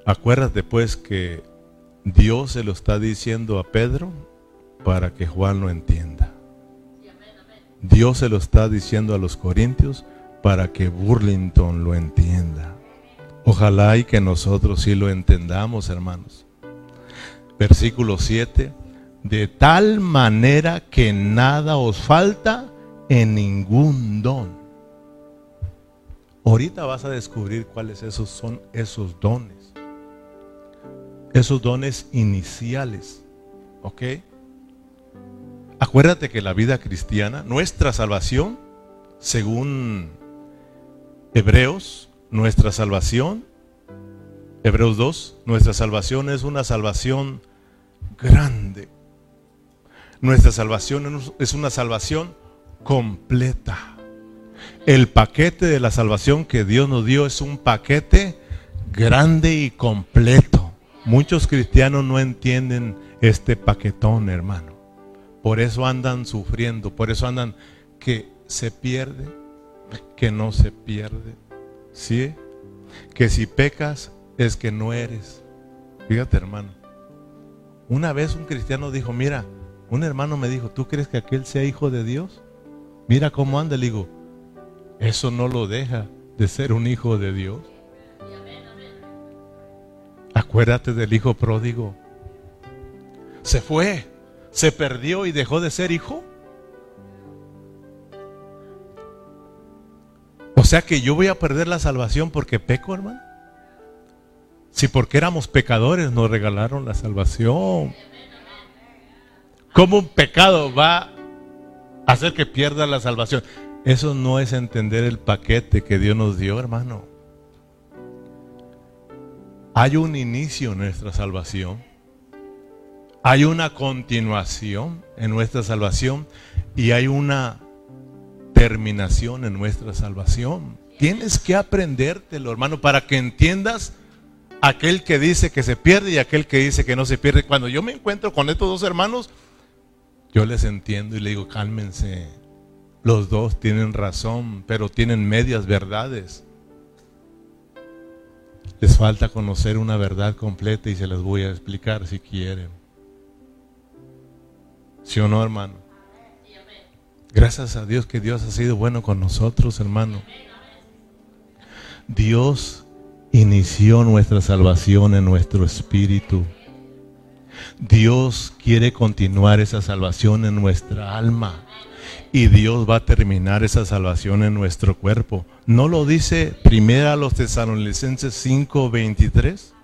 Acuérdate pues que Dios se lo está diciendo a Pedro para que Juan lo entienda. Dios se lo está diciendo a los corintios para que Burlington lo entienda. Ojalá y que nosotros sí lo entendamos, hermanos versículo 7, de tal manera que nada os falta en ningún don. Ahorita vas a descubrir cuáles esos son esos dones. Esos dones iniciales. ¿Ok? Acuérdate que la vida cristiana, nuestra salvación, según Hebreos, nuestra salvación, Hebreos 2, nuestra salvación es una salvación grande. Nuestra salvación es una salvación completa. El paquete de la salvación que Dios nos dio es un paquete grande y completo. Muchos cristianos no entienden este paquetón, hermano. Por eso andan sufriendo, por eso andan que se pierde, que no se pierde. ¿Sí? Que si pecas es que no eres. Fíjate, hermano. Una vez un cristiano dijo, mira, un hermano me dijo, ¿tú crees que aquel sea hijo de Dios? Mira cómo anda. Le digo, eso no lo deja de ser un hijo de Dios. Acuérdate del hijo pródigo. Se fue, se perdió y dejó de ser hijo. O sea que yo voy a perder la salvación porque peco, hermano. Si porque éramos pecadores nos regalaron la salvación. ¿Cómo un pecado va a hacer que pierda la salvación? Eso no es entender el paquete que Dios nos dio, hermano. Hay un inicio en nuestra salvación. Hay una continuación en nuestra salvación y hay una terminación en nuestra salvación. Tienes que aprendértelo, hermano, para que entiendas aquel que dice que se pierde y aquel que dice que no se pierde. Cuando yo me encuentro con estos dos hermanos, yo les entiendo y le digo, cálmense. Los dos tienen razón, pero tienen medias verdades. Les falta conocer una verdad completa y se las voy a explicar si quieren. ¿Sí o no, hermano? Gracias a Dios que Dios ha sido bueno con nosotros, hermano. Dios inició nuestra salvación en nuestro espíritu. Dios quiere continuar esa salvación en nuestra alma. Y Dios va a terminar esa salvación en nuestro cuerpo. ¿No lo dice primero a los tesalonicenses 5:23?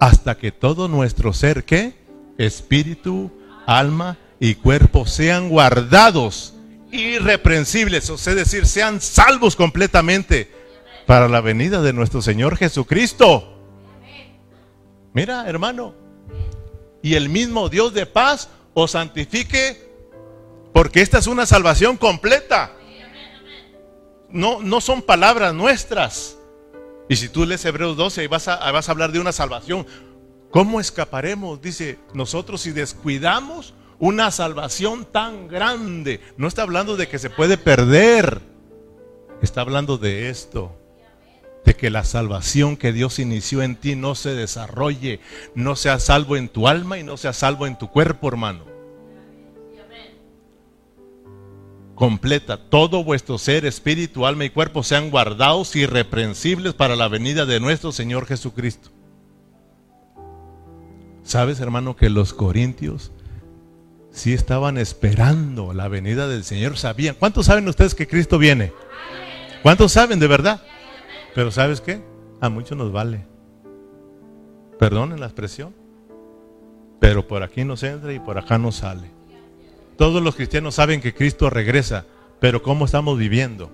Hasta que todo nuestro ser, ¿qué? Espíritu, alma y cuerpo sean guardados irreprensibles, o sea, decir, sean salvos completamente para la venida de nuestro Señor Jesucristo. Mira, hermano, y el mismo Dios de paz os santifique, porque esta es una salvación completa. No, no son palabras nuestras. Y si tú lees Hebreos 12, vas a, vas a hablar de una salvación. ¿Cómo escaparemos? Dice, nosotros si descuidamos una salvación tan grande. No está hablando de que se puede perder. Está hablando de esto de que la salvación que Dios inició en ti no se desarrolle, no sea salvo en tu alma y no sea salvo en tu cuerpo, hermano. Completa, todo vuestro ser, espíritu, alma y cuerpo sean guardados irreprensibles para la venida de nuestro Señor Jesucristo. ¿Sabes, hermano, que los corintios sí estaban esperando la venida del Señor? Sabían. ¿Cuántos saben ustedes que Cristo viene? ¿Cuántos saben de verdad? Pero ¿sabes qué? A muchos nos vale. Perdonen la expresión. Pero por aquí nos entra y por acá nos sale. Todos los cristianos saben que Cristo regresa, pero ¿cómo estamos viviendo?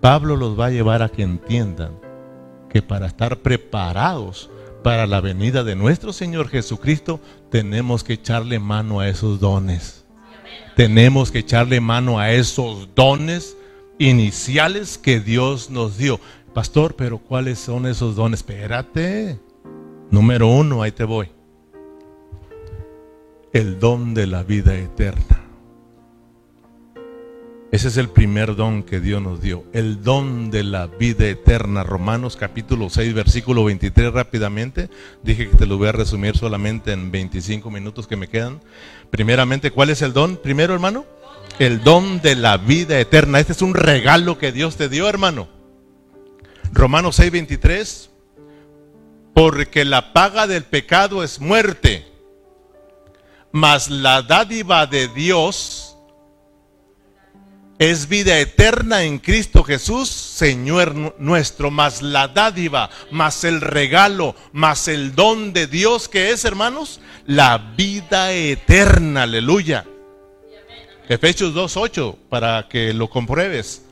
Pablo los va a llevar a que entiendan que para estar preparados para la venida de nuestro Señor Jesucristo, tenemos que echarle mano a esos dones. Tenemos que echarle mano a esos dones iniciales que Dios nos dio. Pastor, pero ¿cuáles son esos dones? Espérate. Número uno, ahí te voy. El don de la vida eterna. Ese es el primer don que Dios nos dio. El don de la vida eterna. Romanos capítulo 6, versículo 23 rápidamente. Dije que te lo voy a resumir solamente en 25 minutos que me quedan. Primeramente, ¿cuál es el don? Primero, hermano, el don de la vida eterna. Este es un regalo que Dios te dio, hermano. Romanos 6:23, porque la paga del pecado es muerte, mas la dádiva de Dios es vida eterna en Cristo Jesús, Señor nuestro, más la dádiva, más el regalo, más el don de Dios que es, hermanos, la vida eterna, aleluya. Efesios 2.8, para que lo compruebes.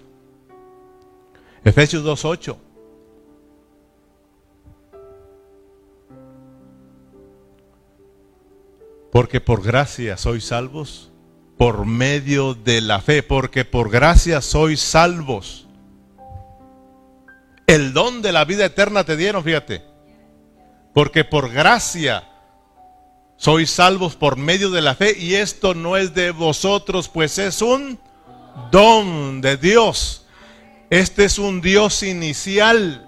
Efesios 2.8. Porque por gracia sois salvos por medio de la fe, porque por gracia sois salvos. El don de la vida eterna te dieron, fíjate. Porque por gracia sois salvos por medio de la fe y esto no es de vosotros, pues es un don de Dios. Este es un Dios inicial.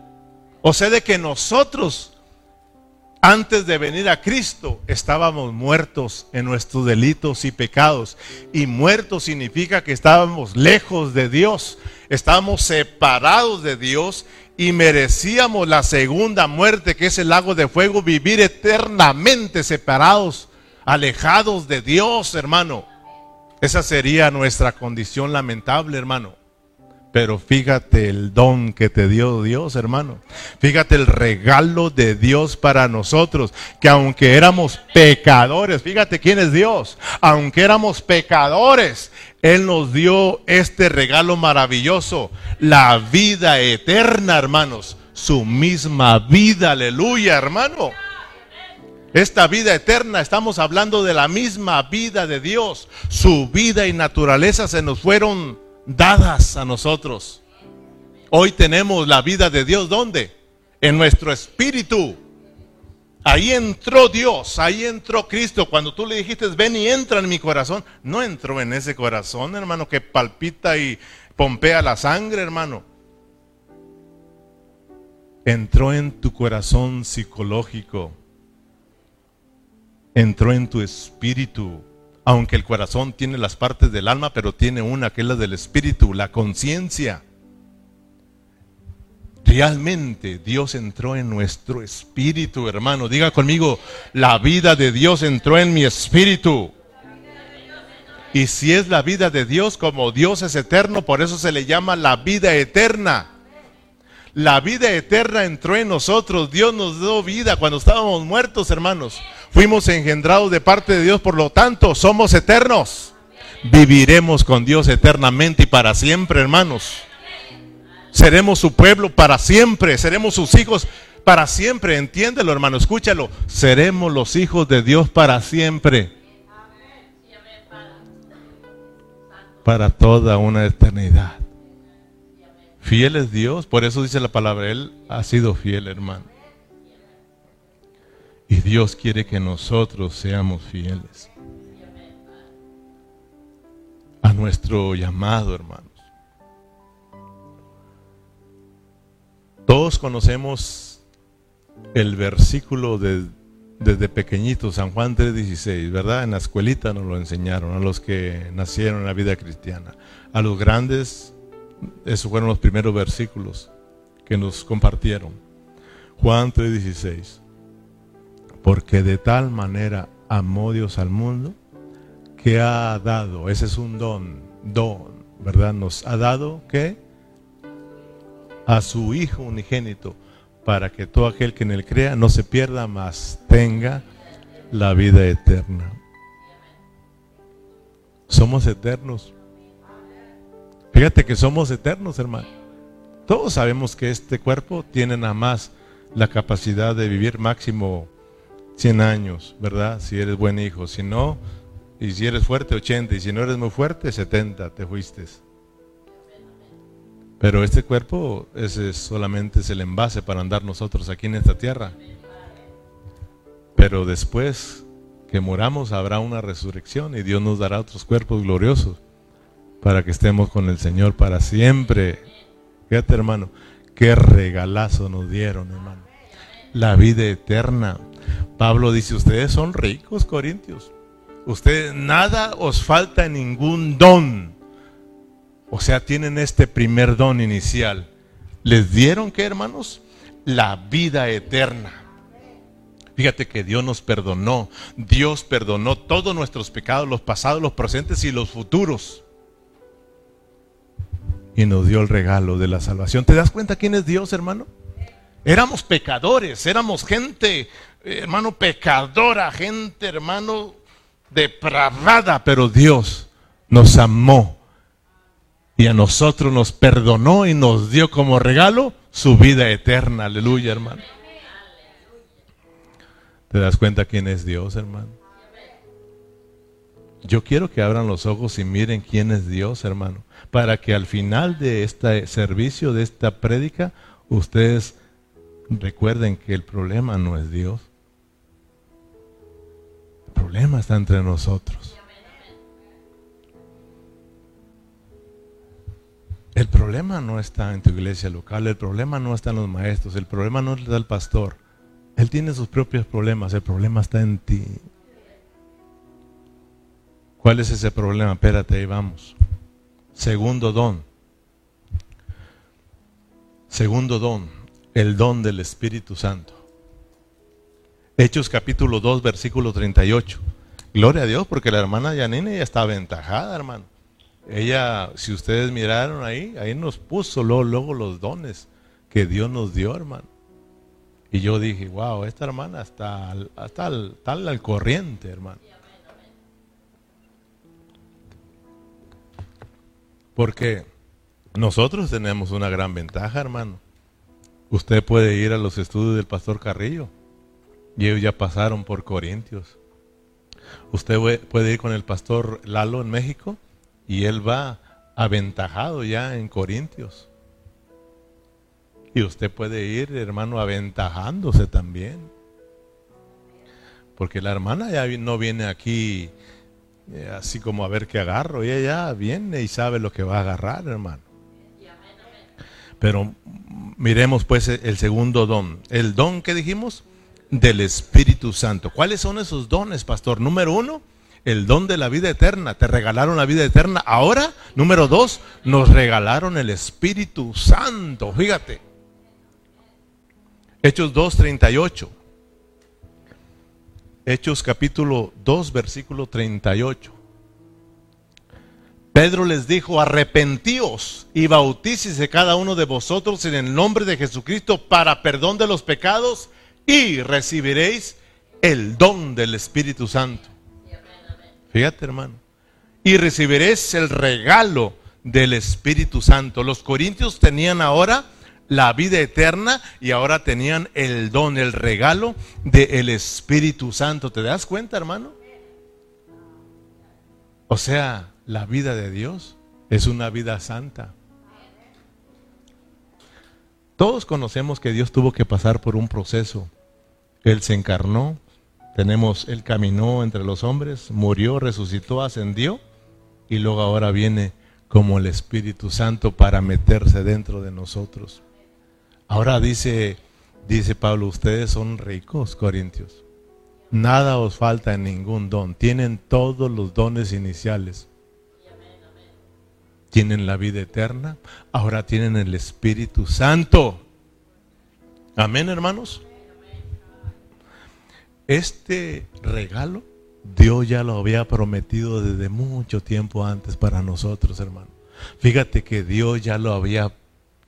O sea, de que nosotros antes de venir a Cristo estábamos muertos en nuestros delitos y pecados. Y muertos significa que estábamos lejos de Dios, estábamos separados de Dios y merecíamos la segunda muerte, que es el lago de fuego, vivir eternamente separados, alejados de Dios, hermano. Esa sería nuestra condición lamentable, hermano. Pero fíjate el don que te dio Dios, hermano. Fíjate el regalo de Dios para nosotros. Que aunque éramos pecadores, fíjate quién es Dios. Aunque éramos pecadores, Él nos dio este regalo maravilloso. La vida eterna, hermanos. Su misma vida, aleluya, hermano. Esta vida eterna, estamos hablando de la misma vida de Dios. Su vida y naturaleza se nos fueron dadas a nosotros. Hoy tenemos la vida de Dios, ¿dónde? En nuestro espíritu. Ahí entró Dios, ahí entró Cristo. Cuando tú le dijiste, ven y entra en mi corazón, no entró en ese corazón, hermano, que palpita y pompea la sangre, hermano. Entró en tu corazón psicológico. Entró en tu espíritu aunque el corazón tiene las partes del alma, pero tiene una que es la del espíritu, la conciencia. Realmente Dios entró en nuestro espíritu, hermano. Diga conmigo, la vida de Dios entró en mi espíritu. Y si es la vida de Dios, como Dios es eterno, por eso se le llama la vida eterna. La vida eterna entró en nosotros. Dios nos dio vida cuando estábamos muertos, hermanos. Fuimos engendrados de parte de Dios, por lo tanto, somos eternos. Viviremos con Dios eternamente y para siempre, hermanos. Seremos su pueblo para siempre. Seremos sus hijos para siempre. Entiéndelo, hermano. Escúchalo. Seremos los hijos de Dios para siempre. Para toda una eternidad. Fiel es Dios, por eso dice la palabra, Él ha sido fiel, hermano. Y Dios quiere que nosotros seamos fieles a nuestro llamado, hermanos. Todos conocemos el versículo de, desde pequeñitos, San Juan 3:16, ¿verdad? En la escuelita nos lo enseñaron, a los que nacieron en la vida cristiana. A los grandes esos fueron los primeros versículos que nos compartieron. Juan 3:16. Porque de tal manera amó Dios al mundo que ha dado, ese es un don, don, ¿verdad? Nos ha dado que a su Hijo unigénito para que todo aquel que en él crea no se pierda, mas tenga la vida eterna. Somos eternos Fíjate que somos eternos, hermano. Todos sabemos que este cuerpo tiene nada más la capacidad de vivir máximo 100 años, ¿verdad? Si eres buen hijo. Si no, y si eres fuerte, 80. Y si no eres muy fuerte, 70, te fuiste. Pero este cuerpo ese solamente es el envase para andar nosotros aquí en esta tierra. Pero después que moramos habrá una resurrección y Dios nos dará otros cuerpos gloriosos para que estemos con el Señor para siempre. Fíjate, hermano, qué regalazo nos dieron, hermano. La vida eterna. Pablo dice, ustedes son ricos, Corintios. Ustedes nada os falta ningún don. O sea, tienen este primer don inicial. ¿Les dieron qué, hermanos? La vida eterna. Fíjate que Dios nos perdonó. Dios perdonó todos nuestros pecados, los pasados, los presentes y los futuros. Y nos dio el regalo de la salvación. ¿Te das cuenta quién es Dios, hermano? Éramos pecadores, éramos gente, hermano, pecadora, gente, hermano, depravada, pero Dios nos amó y a nosotros nos perdonó y nos dio como regalo su vida eterna. Aleluya, hermano. ¿Te das cuenta quién es Dios, hermano? Yo quiero que abran los ojos y miren quién es Dios, hermano, para que al final de este servicio, de esta prédica, ustedes recuerden que el problema no es Dios. El problema está entre nosotros. El problema no está en tu iglesia local, el problema no está en los maestros, el problema no está el pastor. Él tiene sus propios problemas, el problema está en ti. ¿Cuál es ese problema? Espérate, ahí vamos. Segundo don. Segundo don, el don del Espíritu Santo. Hechos capítulo 2, versículo 38. Gloria a Dios, porque la hermana Yanine ya está aventajada, hermano. Ella, si ustedes miraron ahí, ahí nos puso luego, los dones que Dios nos dio, hermano. Y yo dije, wow, esta hermana está, está, está al corriente, hermano. Porque nosotros tenemos una gran ventaja, hermano. Usted puede ir a los estudios del pastor Carrillo y ellos ya pasaron por Corintios. Usted puede ir con el pastor Lalo en México y él va aventajado ya en Corintios. Y usted puede ir, hermano, aventajándose también. Porque la hermana ya no viene aquí eh, así como a ver qué agarro. Ella ya viene y sabe lo que va a agarrar, hermano. Pero miremos pues el segundo don. El don que dijimos del Espíritu Santo. ¿Cuáles son esos dones, pastor? Número uno, el don de la vida eterna. Te regalaron la vida eterna. Ahora, número dos, nos regalaron el Espíritu Santo. Fíjate. Hechos 2.38. Hechos capítulo 2, versículo 38. Pedro les dijo, arrepentíos y bautícese cada uno de vosotros en el nombre de Jesucristo para perdón de los pecados y recibiréis el don del Espíritu Santo. Fíjate, hermano. Y recibiréis el regalo del Espíritu Santo. Los corintios tenían ahora la vida eterna y ahora tenían el don, el regalo del Espíritu Santo. ¿Te das cuenta, hermano? O sea, la vida de Dios es una vida santa. Todos conocemos que Dios tuvo que pasar por un proceso. Él se encarnó, tenemos, Él caminó entre los hombres, murió, resucitó, ascendió y luego ahora viene como el Espíritu Santo para meterse dentro de nosotros. Ahora dice, dice Pablo, ustedes son ricos, Corintios. Nada os falta en ningún don. Tienen todos los dones iniciales. Tienen la vida eterna. Ahora tienen el Espíritu Santo. Amén, hermanos. Este regalo Dios ya lo había prometido desde mucho tiempo antes para nosotros, hermano. Fíjate que Dios ya lo había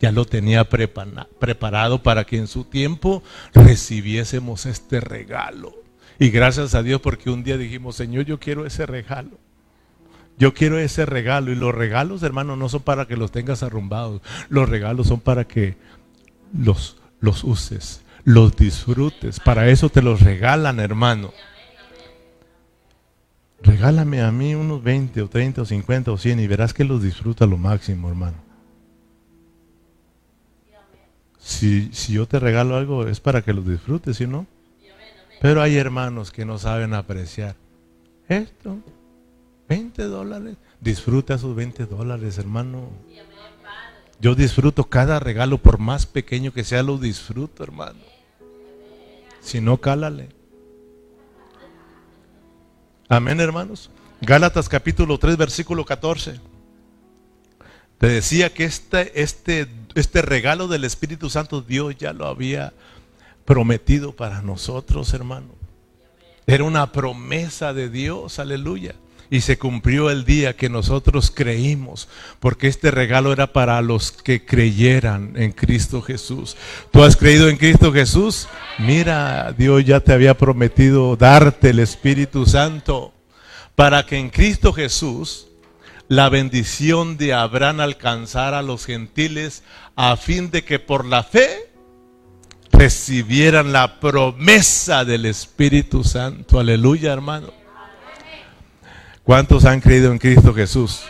ya lo tenía preparado para que en su tiempo recibiésemos este regalo. Y gracias a Dios porque un día dijimos, Señor, yo quiero ese regalo. Yo quiero ese regalo. Y los regalos, hermano, no son para que los tengas arrumbados. Los regalos son para que los, los uses los disfrutes. Para eso te los regalan, hermano. Regálame a mí unos 20 o 30 o 50 o 100 y verás que los disfruta lo máximo, hermano. Si, si yo te regalo algo es para que los disfrutes, ¿sí no? Pero hay hermanos que no saben apreciar. Esto, 20 dólares. Disfruta esos 20 dólares, hermano. Yo disfruto cada regalo, por más pequeño que sea, lo disfruto, hermano. Si no, cálale. Amén, hermanos. Gálatas capítulo 3, versículo 14. Te decía que este, este, este regalo del Espíritu Santo Dios ya lo había prometido para nosotros, hermano. Era una promesa de Dios, aleluya. Y se cumplió el día que nosotros creímos, porque este regalo era para los que creyeran en Cristo Jesús. ¿Tú has creído en Cristo Jesús? Mira, Dios ya te había prometido darte el Espíritu Santo para que en Cristo Jesús la bendición de Abraham alcanzara a los gentiles a fin de que por la fe recibieran la promesa del Espíritu Santo. Aleluya, hermano. ¿Cuántos han creído en Cristo Jesús?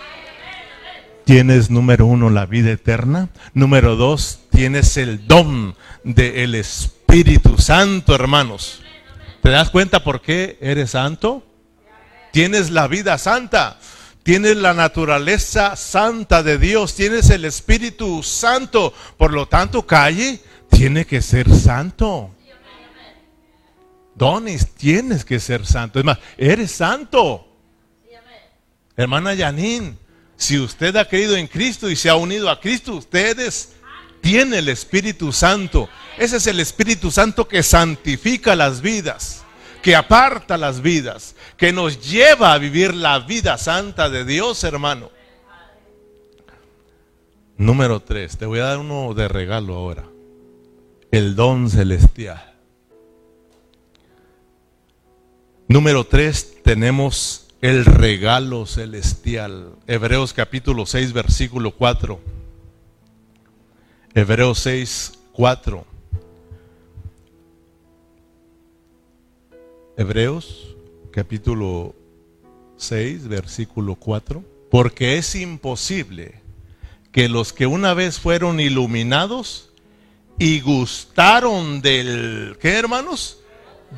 Tienes, número uno, la vida eterna. Número dos, tienes el don del Espíritu Santo, hermanos. ¿Te das cuenta por qué eres santo? Tienes la vida santa. Tienes la naturaleza santa de Dios. Tienes el Espíritu Santo. Por lo tanto, calle tiene que ser santo. Donis, tienes que ser santo. Es más, eres santo. Hermana Yanin, si usted ha creído en Cristo y se ha unido a Cristo, ustedes tienen el Espíritu Santo. Ese es el Espíritu Santo que santifica las vidas, que aparta las vidas, que nos lleva a vivir la vida santa de Dios, hermano. Número tres, te voy a dar uno de regalo ahora el don celestial. Número tres, tenemos el regalo celestial. Hebreos capítulo 6, versículo 4. Hebreos 6, 4. Hebreos capítulo 6, versículo 4. Porque es imposible que los que una vez fueron iluminados y gustaron del, ¿qué hermanos?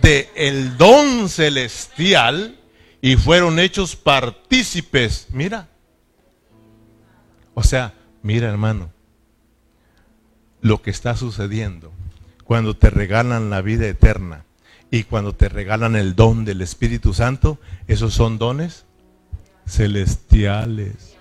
De el don celestial y fueron hechos partícipes. Mira. O sea, mira hermano, lo que está sucediendo cuando te regalan la vida eterna y cuando te regalan el don del Espíritu Santo, esos son dones celestiales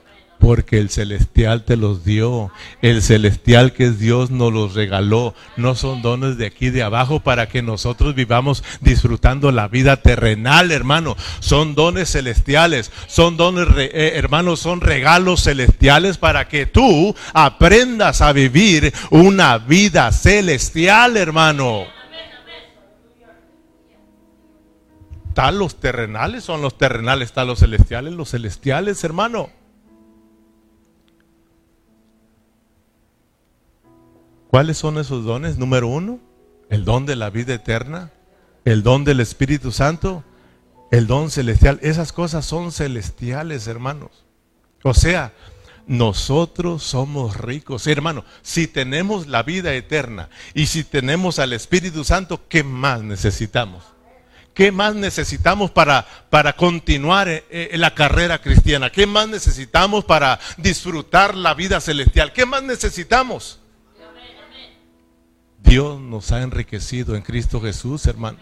porque el celestial te los dio. El celestial que es Dios nos los regaló. No son dones de aquí de abajo para que nosotros vivamos disfrutando la vida terrenal, hermano. Son dones celestiales. Son dones, eh, hermanos, son regalos celestiales para que tú aprendas a vivir una vida celestial, hermano. Tal los terrenales son los terrenales, tal los celestiales, los celestiales, hermano. ¿Cuáles son esos dones? Número uno, el don de la vida eterna, el don del Espíritu Santo, el don celestial. Esas cosas son celestiales, hermanos. O sea, nosotros somos ricos. Hermano, si tenemos la vida eterna y si tenemos al Espíritu Santo, ¿qué más necesitamos? ¿Qué más necesitamos para, para continuar eh, en la carrera cristiana? ¿Qué más necesitamos para disfrutar la vida celestial? ¿Qué más necesitamos? Dios nos ha enriquecido en Cristo Jesús, hermano.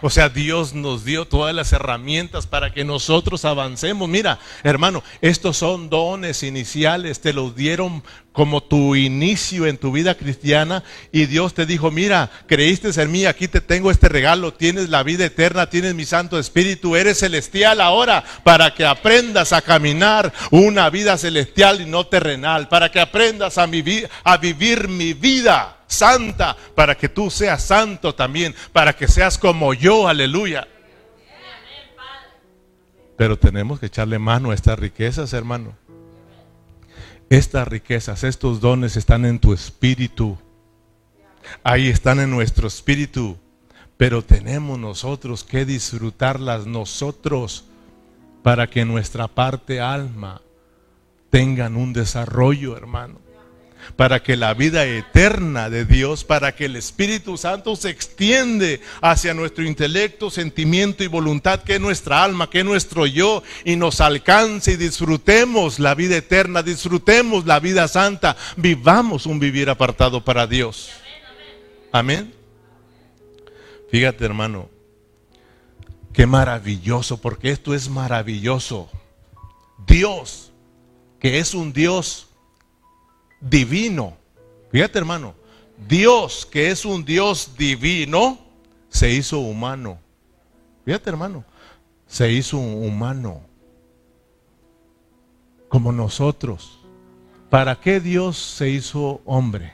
O sea, Dios nos dio todas las herramientas para que nosotros avancemos. Mira, hermano, estos son dones iniciales, te los dieron como tu inicio en tu vida cristiana y Dios te dijo, mira, creíste en mí, aquí te tengo este regalo, tienes la vida eterna, tienes mi Santo Espíritu, eres celestial ahora para que aprendas a caminar una vida celestial y no terrenal, para que aprendas a, a vivir mi vida santa, para que tú seas santo también, para que seas como yo, aleluya. Pero tenemos que echarle mano a estas riquezas, hermano. Estas riquezas, estos dones están en tu espíritu. Ahí están en nuestro espíritu. Pero tenemos nosotros que disfrutarlas nosotros para que nuestra parte alma tengan un desarrollo, hermano para que la vida eterna de Dios, para que el Espíritu Santo se extiende hacia nuestro intelecto, sentimiento y voluntad, que es nuestra alma, que es nuestro yo, y nos alcance y disfrutemos la vida eterna, disfrutemos la vida santa, vivamos un vivir apartado para Dios. Amén. Fíjate hermano, qué maravilloso, porque esto es maravilloso. Dios, que es un Dios divino. Fíjate hermano, Dios, que es un Dios divino, se hizo humano. Fíjate, hermano, se hizo humano como nosotros. ¿Para qué Dios se hizo hombre?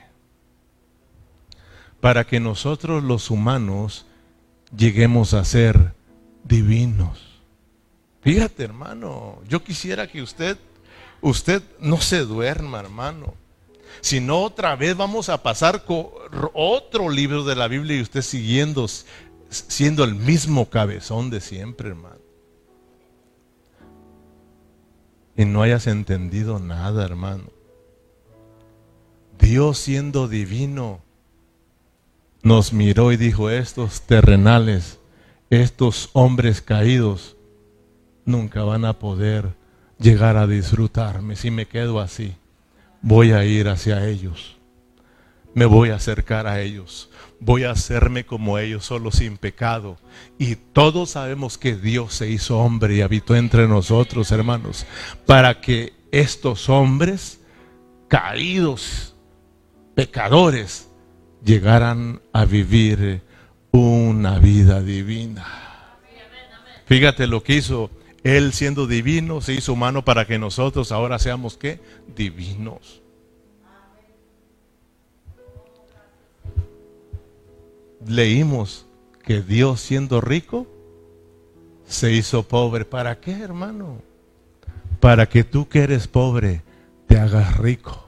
Para que nosotros los humanos lleguemos a ser divinos. Fíjate, hermano, yo quisiera que usted, usted no se duerma, hermano. Si no, otra vez vamos a pasar con otro libro de la Biblia y usted siguiendo, siendo el mismo cabezón de siempre, hermano. Y no hayas entendido nada, hermano. Dios siendo divino, nos miró y dijo, estos terrenales, estos hombres caídos, nunca van a poder llegar a disfrutarme si me quedo así. Voy a ir hacia ellos. Me voy a acercar a ellos. Voy a hacerme como ellos, solo sin pecado. Y todos sabemos que Dios se hizo hombre y habitó entre nosotros, hermanos, para que estos hombres caídos, pecadores, llegaran a vivir una vida divina. Fíjate lo que hizo él siendo divino se hizo humano para que nosotros ahora seamos qué? Divinos. Leímos que Dios siendo rico se hizo pobre. ¿Para qué, hermano? Para que tú que eres pobre te hagas rico.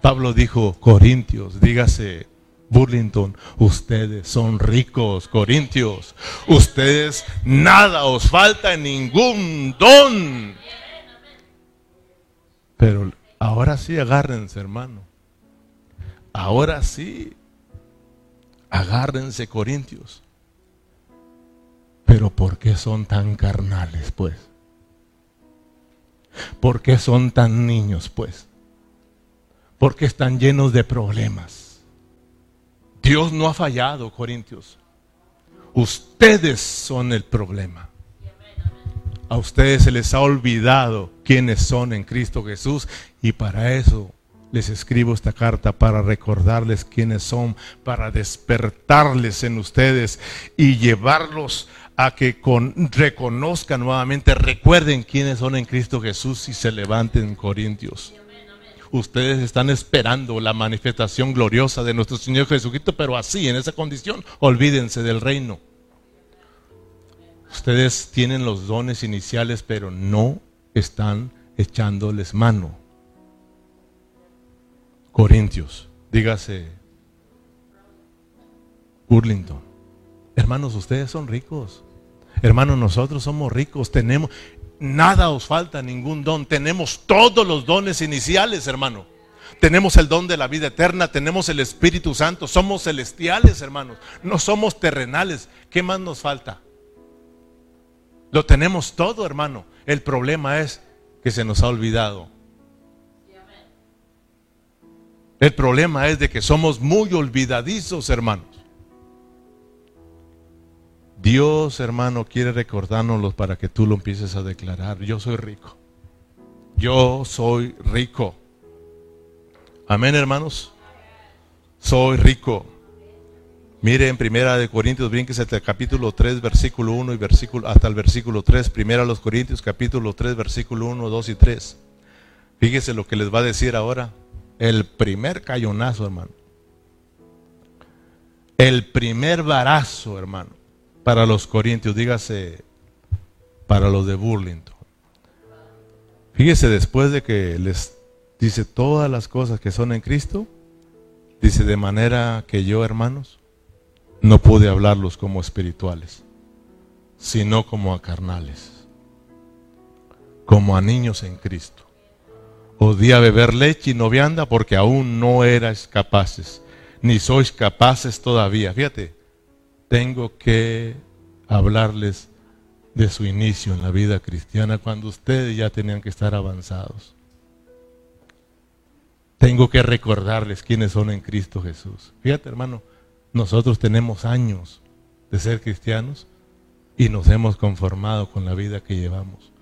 Pablo dijo, Corintios, dígase Burlington, ustedes son ricos, Corintios. Ustedes nada os falta en ningún don. Pero ahora sí agárrense, hermano. Ahora sí, agárrense, Corintios. Pero ¿por qué son tan carnales, pues? ¿Por qué son tan niños, pues? ¿Por qué están llenos de problemas? Dios no ha fallado, Corintios. Ustedes son el problema. A ustedes se les ha olvidado quiénes son en Cristo Jesús y para eso les escribo esta carta para recordarles quiénes son, para despertarles en ustedes y llevarlos a que con, reconozcan nuevamente, recuerden quiénes son en Cristo Jesús y se levanten Corintios. Ustedes están esperando la manifestación gloriosa de nuestro Señor Jesucristo, pero así, en esa condición, olvídense del reino. Ustedes tienen los dones iniciales, pero no están echándoles mano. Corintios, dígase Burlington. Hermanos, ustedes son ricos. Hermanos, nosotros somos ricos. Tenemos, Nada os falta, ningún don. Tenemos todos los dones iniciales, hermano. Tenemos el don de la vida eterna, tenemos el Espíritu Santo, somos celestiales, hermanos. No somos terrenales. ¿Qué más nos falta? Lo tenemos todo, hermano. El problema es que se nos ha olvidado. El problema es de que somos muy olvidadizos, hermanos. Dios, hermano, quiere recordárnoslo para que tú lo empieces a declarar. Yo soy rico. Yo soy rico. Amén, hermanos. Soy rico. Mire en Primera de Corintios, bien que el capítulo 3, versículo 1 y versículo hasta el versículo 3. Primera los Corintios, capítulo 3, versículo 1, 2 y 3. Fíjese lo que les va a decir ahora. El primer cayonazo, hermano. El primer barazo, hermano para los corintios, dígase para los de Burlington. Fíjese, después de que les dice todas las cosas que son en Cristo, dice de manera que yo, hermanos, no pude hablarlos como espirituales, sino como a carnales, como a niños en Cristo. Odía beber leche y no vianda porque aún no erais capaces, ni sois capaces todavía. Fíjate, tengo que hablarles de su inicio en la vida cristiana cuando ustedes ya tenían que estar avanzados. Tengo que recordarles quiénes son en Cristo Jesús. Fíjate hermano, nosotros tenemos años de ser cristianos y nos hemos conformado con la vida que llevamos.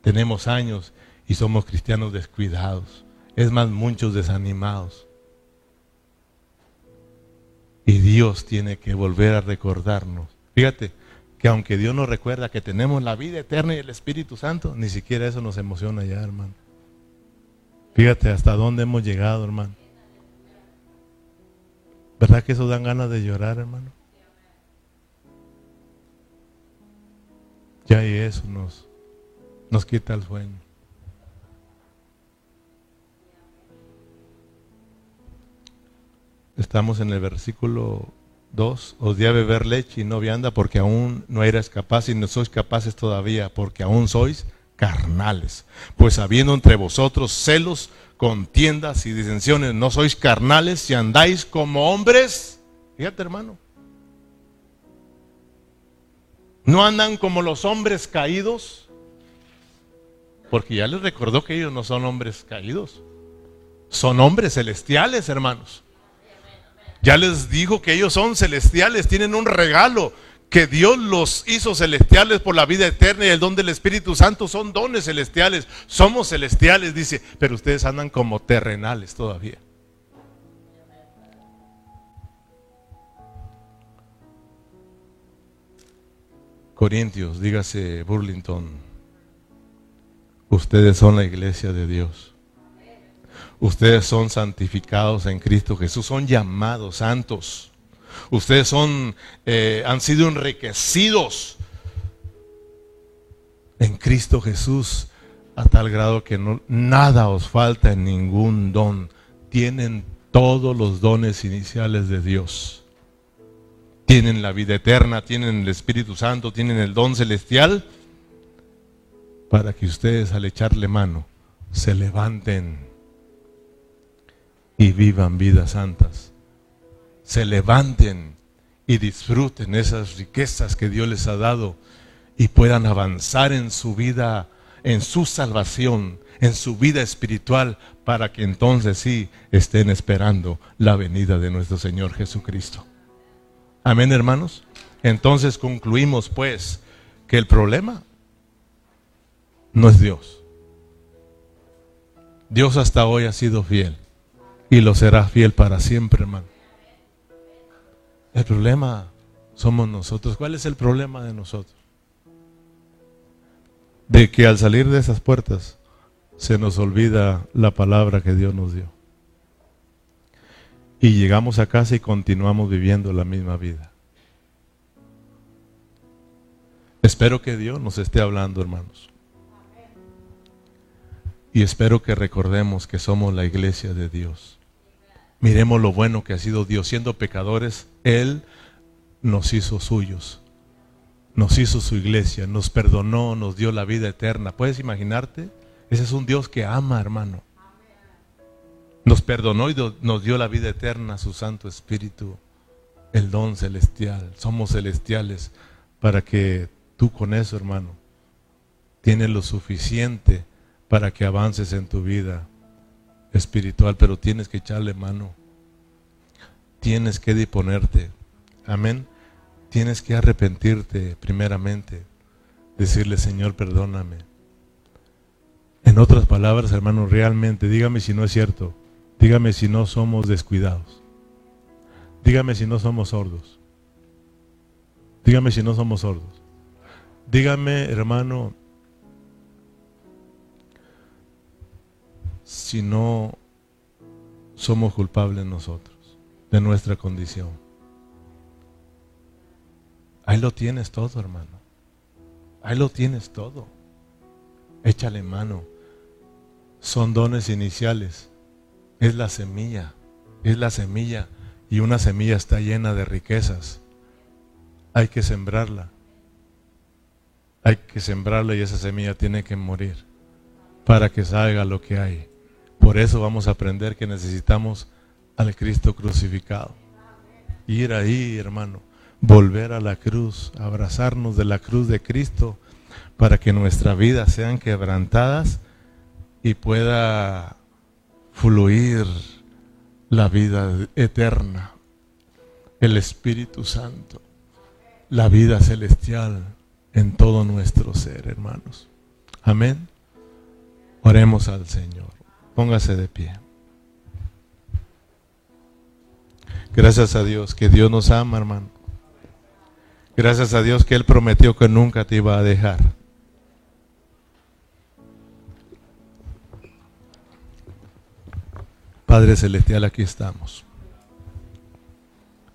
Tenemos años y somos cristianos descuidados. Es más, muchos desanimados. Y Dios tiene que volver a recordarnos. Fíjate que aunque Dios nos recuerda que tenemos la vida eterna y el Espíritu Santo, ni siquiera eso nos emociona ya, hermano. Fíjate hasta dónde hemos llegado, hermano. ¿Verdad que eso dan ganas de llorar, hermano? Ya y eso nos, nos quita el sueño. Estamos en el versículo 2. Os di a beber leche y no vianda porque aún no eras capaz y no sois capaces todavía porque aún sois carnales. Pues habiendo entre vosotros celos, contiendas y disensiones, no sois carnales y andáis como hombres. Fíjate hermano. No andan como los hombres caídos. Porque ya les recordó que ellos no son hombres caídos. Son hombres celestiales, hermanos. Ya les dijo que ellos son celestiales, tienen un regalo, que Dios los hizo celestiales por la vida eterna y el don del Espíritu Santo son dones celestiales. Somos celestiales, dice, pero ustedes andan como terrenales todavía. Corintios, dígase Burlington, ustedes son la iglesia de Dios. Ustedes son santificados en Cristo Jesús, son llamados santos. Ustedes son, eh, han sido enriquecidos en Cristo Jesús a tal grado que no, nada os falta en ningún don. Tienen todos los dones iniciales de Dios. Tienen la vida eterna, tienen el Espíritu Santo, tienen el don celestial para que ustedes al echarle mano se levanten y vivan vidas santas. Se levanten y disfruten esas riquezas que Dios les ha dado y puedan avanzar en su vida, en su salvación, en su vida espiritual, para que entonces sí estén esperando la venida de nuestro Señor Jesucristo. Amén, hermanos. Entonces concluimos pues que el problema no es Dios. Dios hasta hoy ha sido fiel y lo será fiel para siempre, hermano. El problema somos nosotros. ¿Cuál es el problema de nosotros? De que al salir de esas puertas se nos olvida la palabra que Dios nos dio. Y llegamos a casa y continuamos viviendo la misma vida. Espero que Dios nos esté hablando, hermanos. Y espero que recordemos que somos la iglesia de Dios. Miremos lo bueno que ha sido Dios. Siendo pecadores, Él nos hizo suyos. Nos hizo su iglesia, nos perdonó, nos dio la vida eterna. ¿Puedes imaginarte? Ese es un Dios que ama, hermano. Nos perdonó y nos dio la vida eterna, su Santo Espíritu, el don celestial. Somos celestiales para que tú con eso, hermano, tienes lo suficiente para que avances en tu vida espiritual, pero tienes que echarle mano. Tienes que disponerte. Amén. Tienes que arrepentirte primeramente. Decirle, Señor, perdóname. En otras palabras, hermano, realmente, dígame si no es cierto. Dígame si no somos descuidados. Dígame si no somos sordos. Dígame si no somos sordos. Dígame, hermano, si no somos culpables nosotros de nuestra condición. Ahí lo tienes todo, hermano. Ahí lo tienes todo. Échale mano. Son dones iniciales. Es la semilla. Es la semilla. Y una semilla está llena de riquezas. Hay que sembrarla. Hay que sembrarla y esa semilla tiene que morir para que salga lo que hay. Por eso vamos a aprender que necesitamos al Cristo crucificado. Ir ahí, hermano, volver a la cruz, abrazarnos de la cruz de Cristo para que nuestras vidas sean quebrantadas y pueda fluir la vida eterna, el Espíritu Santo, la vida celestial en todo nuestro ser, hermanos. Amén. Oremos al Señor. Póngase de pie. Gracias a Dios que Dios nos ama, hermano. Gracias a Dios que Él prometió que nunca te iba a dejar. Padre Celestial, aquí estamos.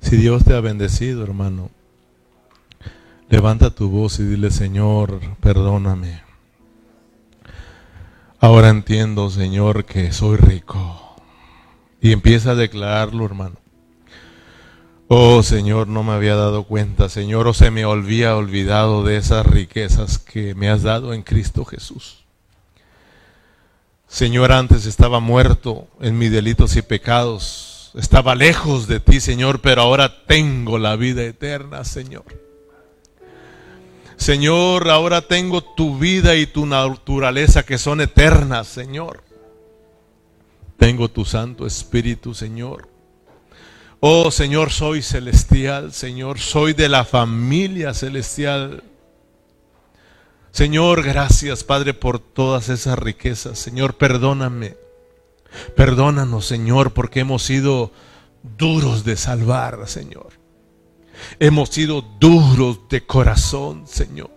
Si Dios te ha bendecido, hermano, levanta tu voz y dile, Señor, perdóname. Ahora entiendo, Señor, que soy rico. Y empieza a declararlo, hermano. Oh, Señor, no me había dado cuenta, Señor, o se me había olvidado de esas riquezas que me has dado en Cristo Jesús. Señor, antes estaba muerto en mis delitos y pecados. Estaba lejos de ti, Señor, pero ahora tengo la vida eterna, Señor. Señor, ahora tengo tu vida y tu naturaleza que son eternas, Señor. Tengo tu Santo Espíritu, Señor. Oh, Señor, soy celestial, Señor, soy de la familia celestial. Señor, gracias Padre por todas esas riquezas. Señor, perdóname. Perdónanos, Señor, porque hemos sido duros de salvar, Señor. Hemos sido duros de corazón, Señor.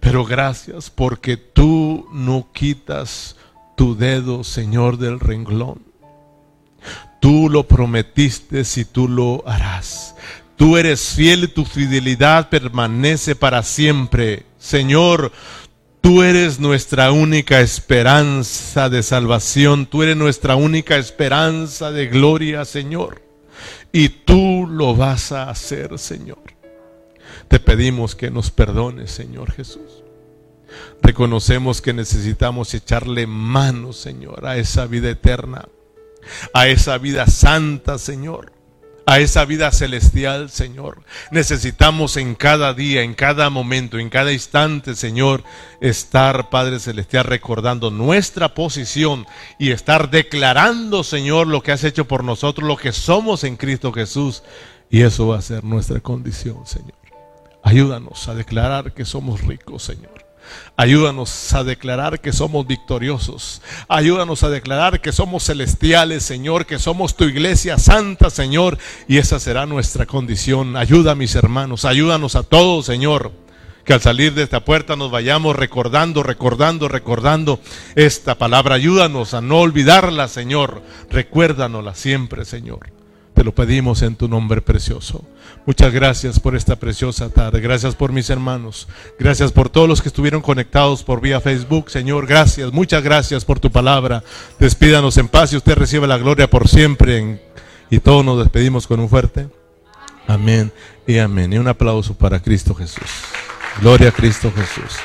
Pero gracias porque tú no quitas tu dedo, Señor, del renglón. Tú lo prometiste y tú lo harás. Tú eres fiel y tu fidelidad permanece para siempre. Señor, tú eres nuestra única esperanza de salvación. Tú eres nuestra única esperanza de gloria, Señor. Y tú lo vas a hacer, Señor. Te pedimos que nos perdones, Señor Jesús. Reconocemos que necesitamos echarle mano, Señor, a esa vida eterna, a esa vida santa, Señor a esa vida celestial, Señor. Necesitamos en cada día, en cada momento, en cada instante, Señor, estar, Padre Celestial, recordando nuestra posición y estar declarando, Señor, lo que has hecho por nosotros, lo que somos en Cristo Jesús. Y eso va a ser nuestra condición, Señor. Ayúdanos a declarar que somos ricos, Señor. Ayúdanos a declarar que somos victoriosos. Ayúdanos a declarar que somos celestiales, Señor, que somos tu iglesia santa, Señor. Y esa será nuestra condición. Ayuda mis hermanos, ayúdanos a todos, Señor. Que al salir de esta puerta nos vayamos recordando, recordando, recordando esta palabra. Ayúdanos a no olvidarla, Señor. Recuérdanosla siempre, Señor. Te lo pedimos en tu nombre precioso. Muchas gracias por esta preciosa tarde. Gracias por mis hermanos. Gracias por todos los que estuvieron conectados por vía Facebook. Señor, gracias. Muchas gracias por tu palabra. Despídanos en paz y usted recibe la gloria por siempre. Y todos nos despedimos con un fuerte. Amén y amén. Y un aplauso para Cristo Jesús. Gloria a Cristo Jesús.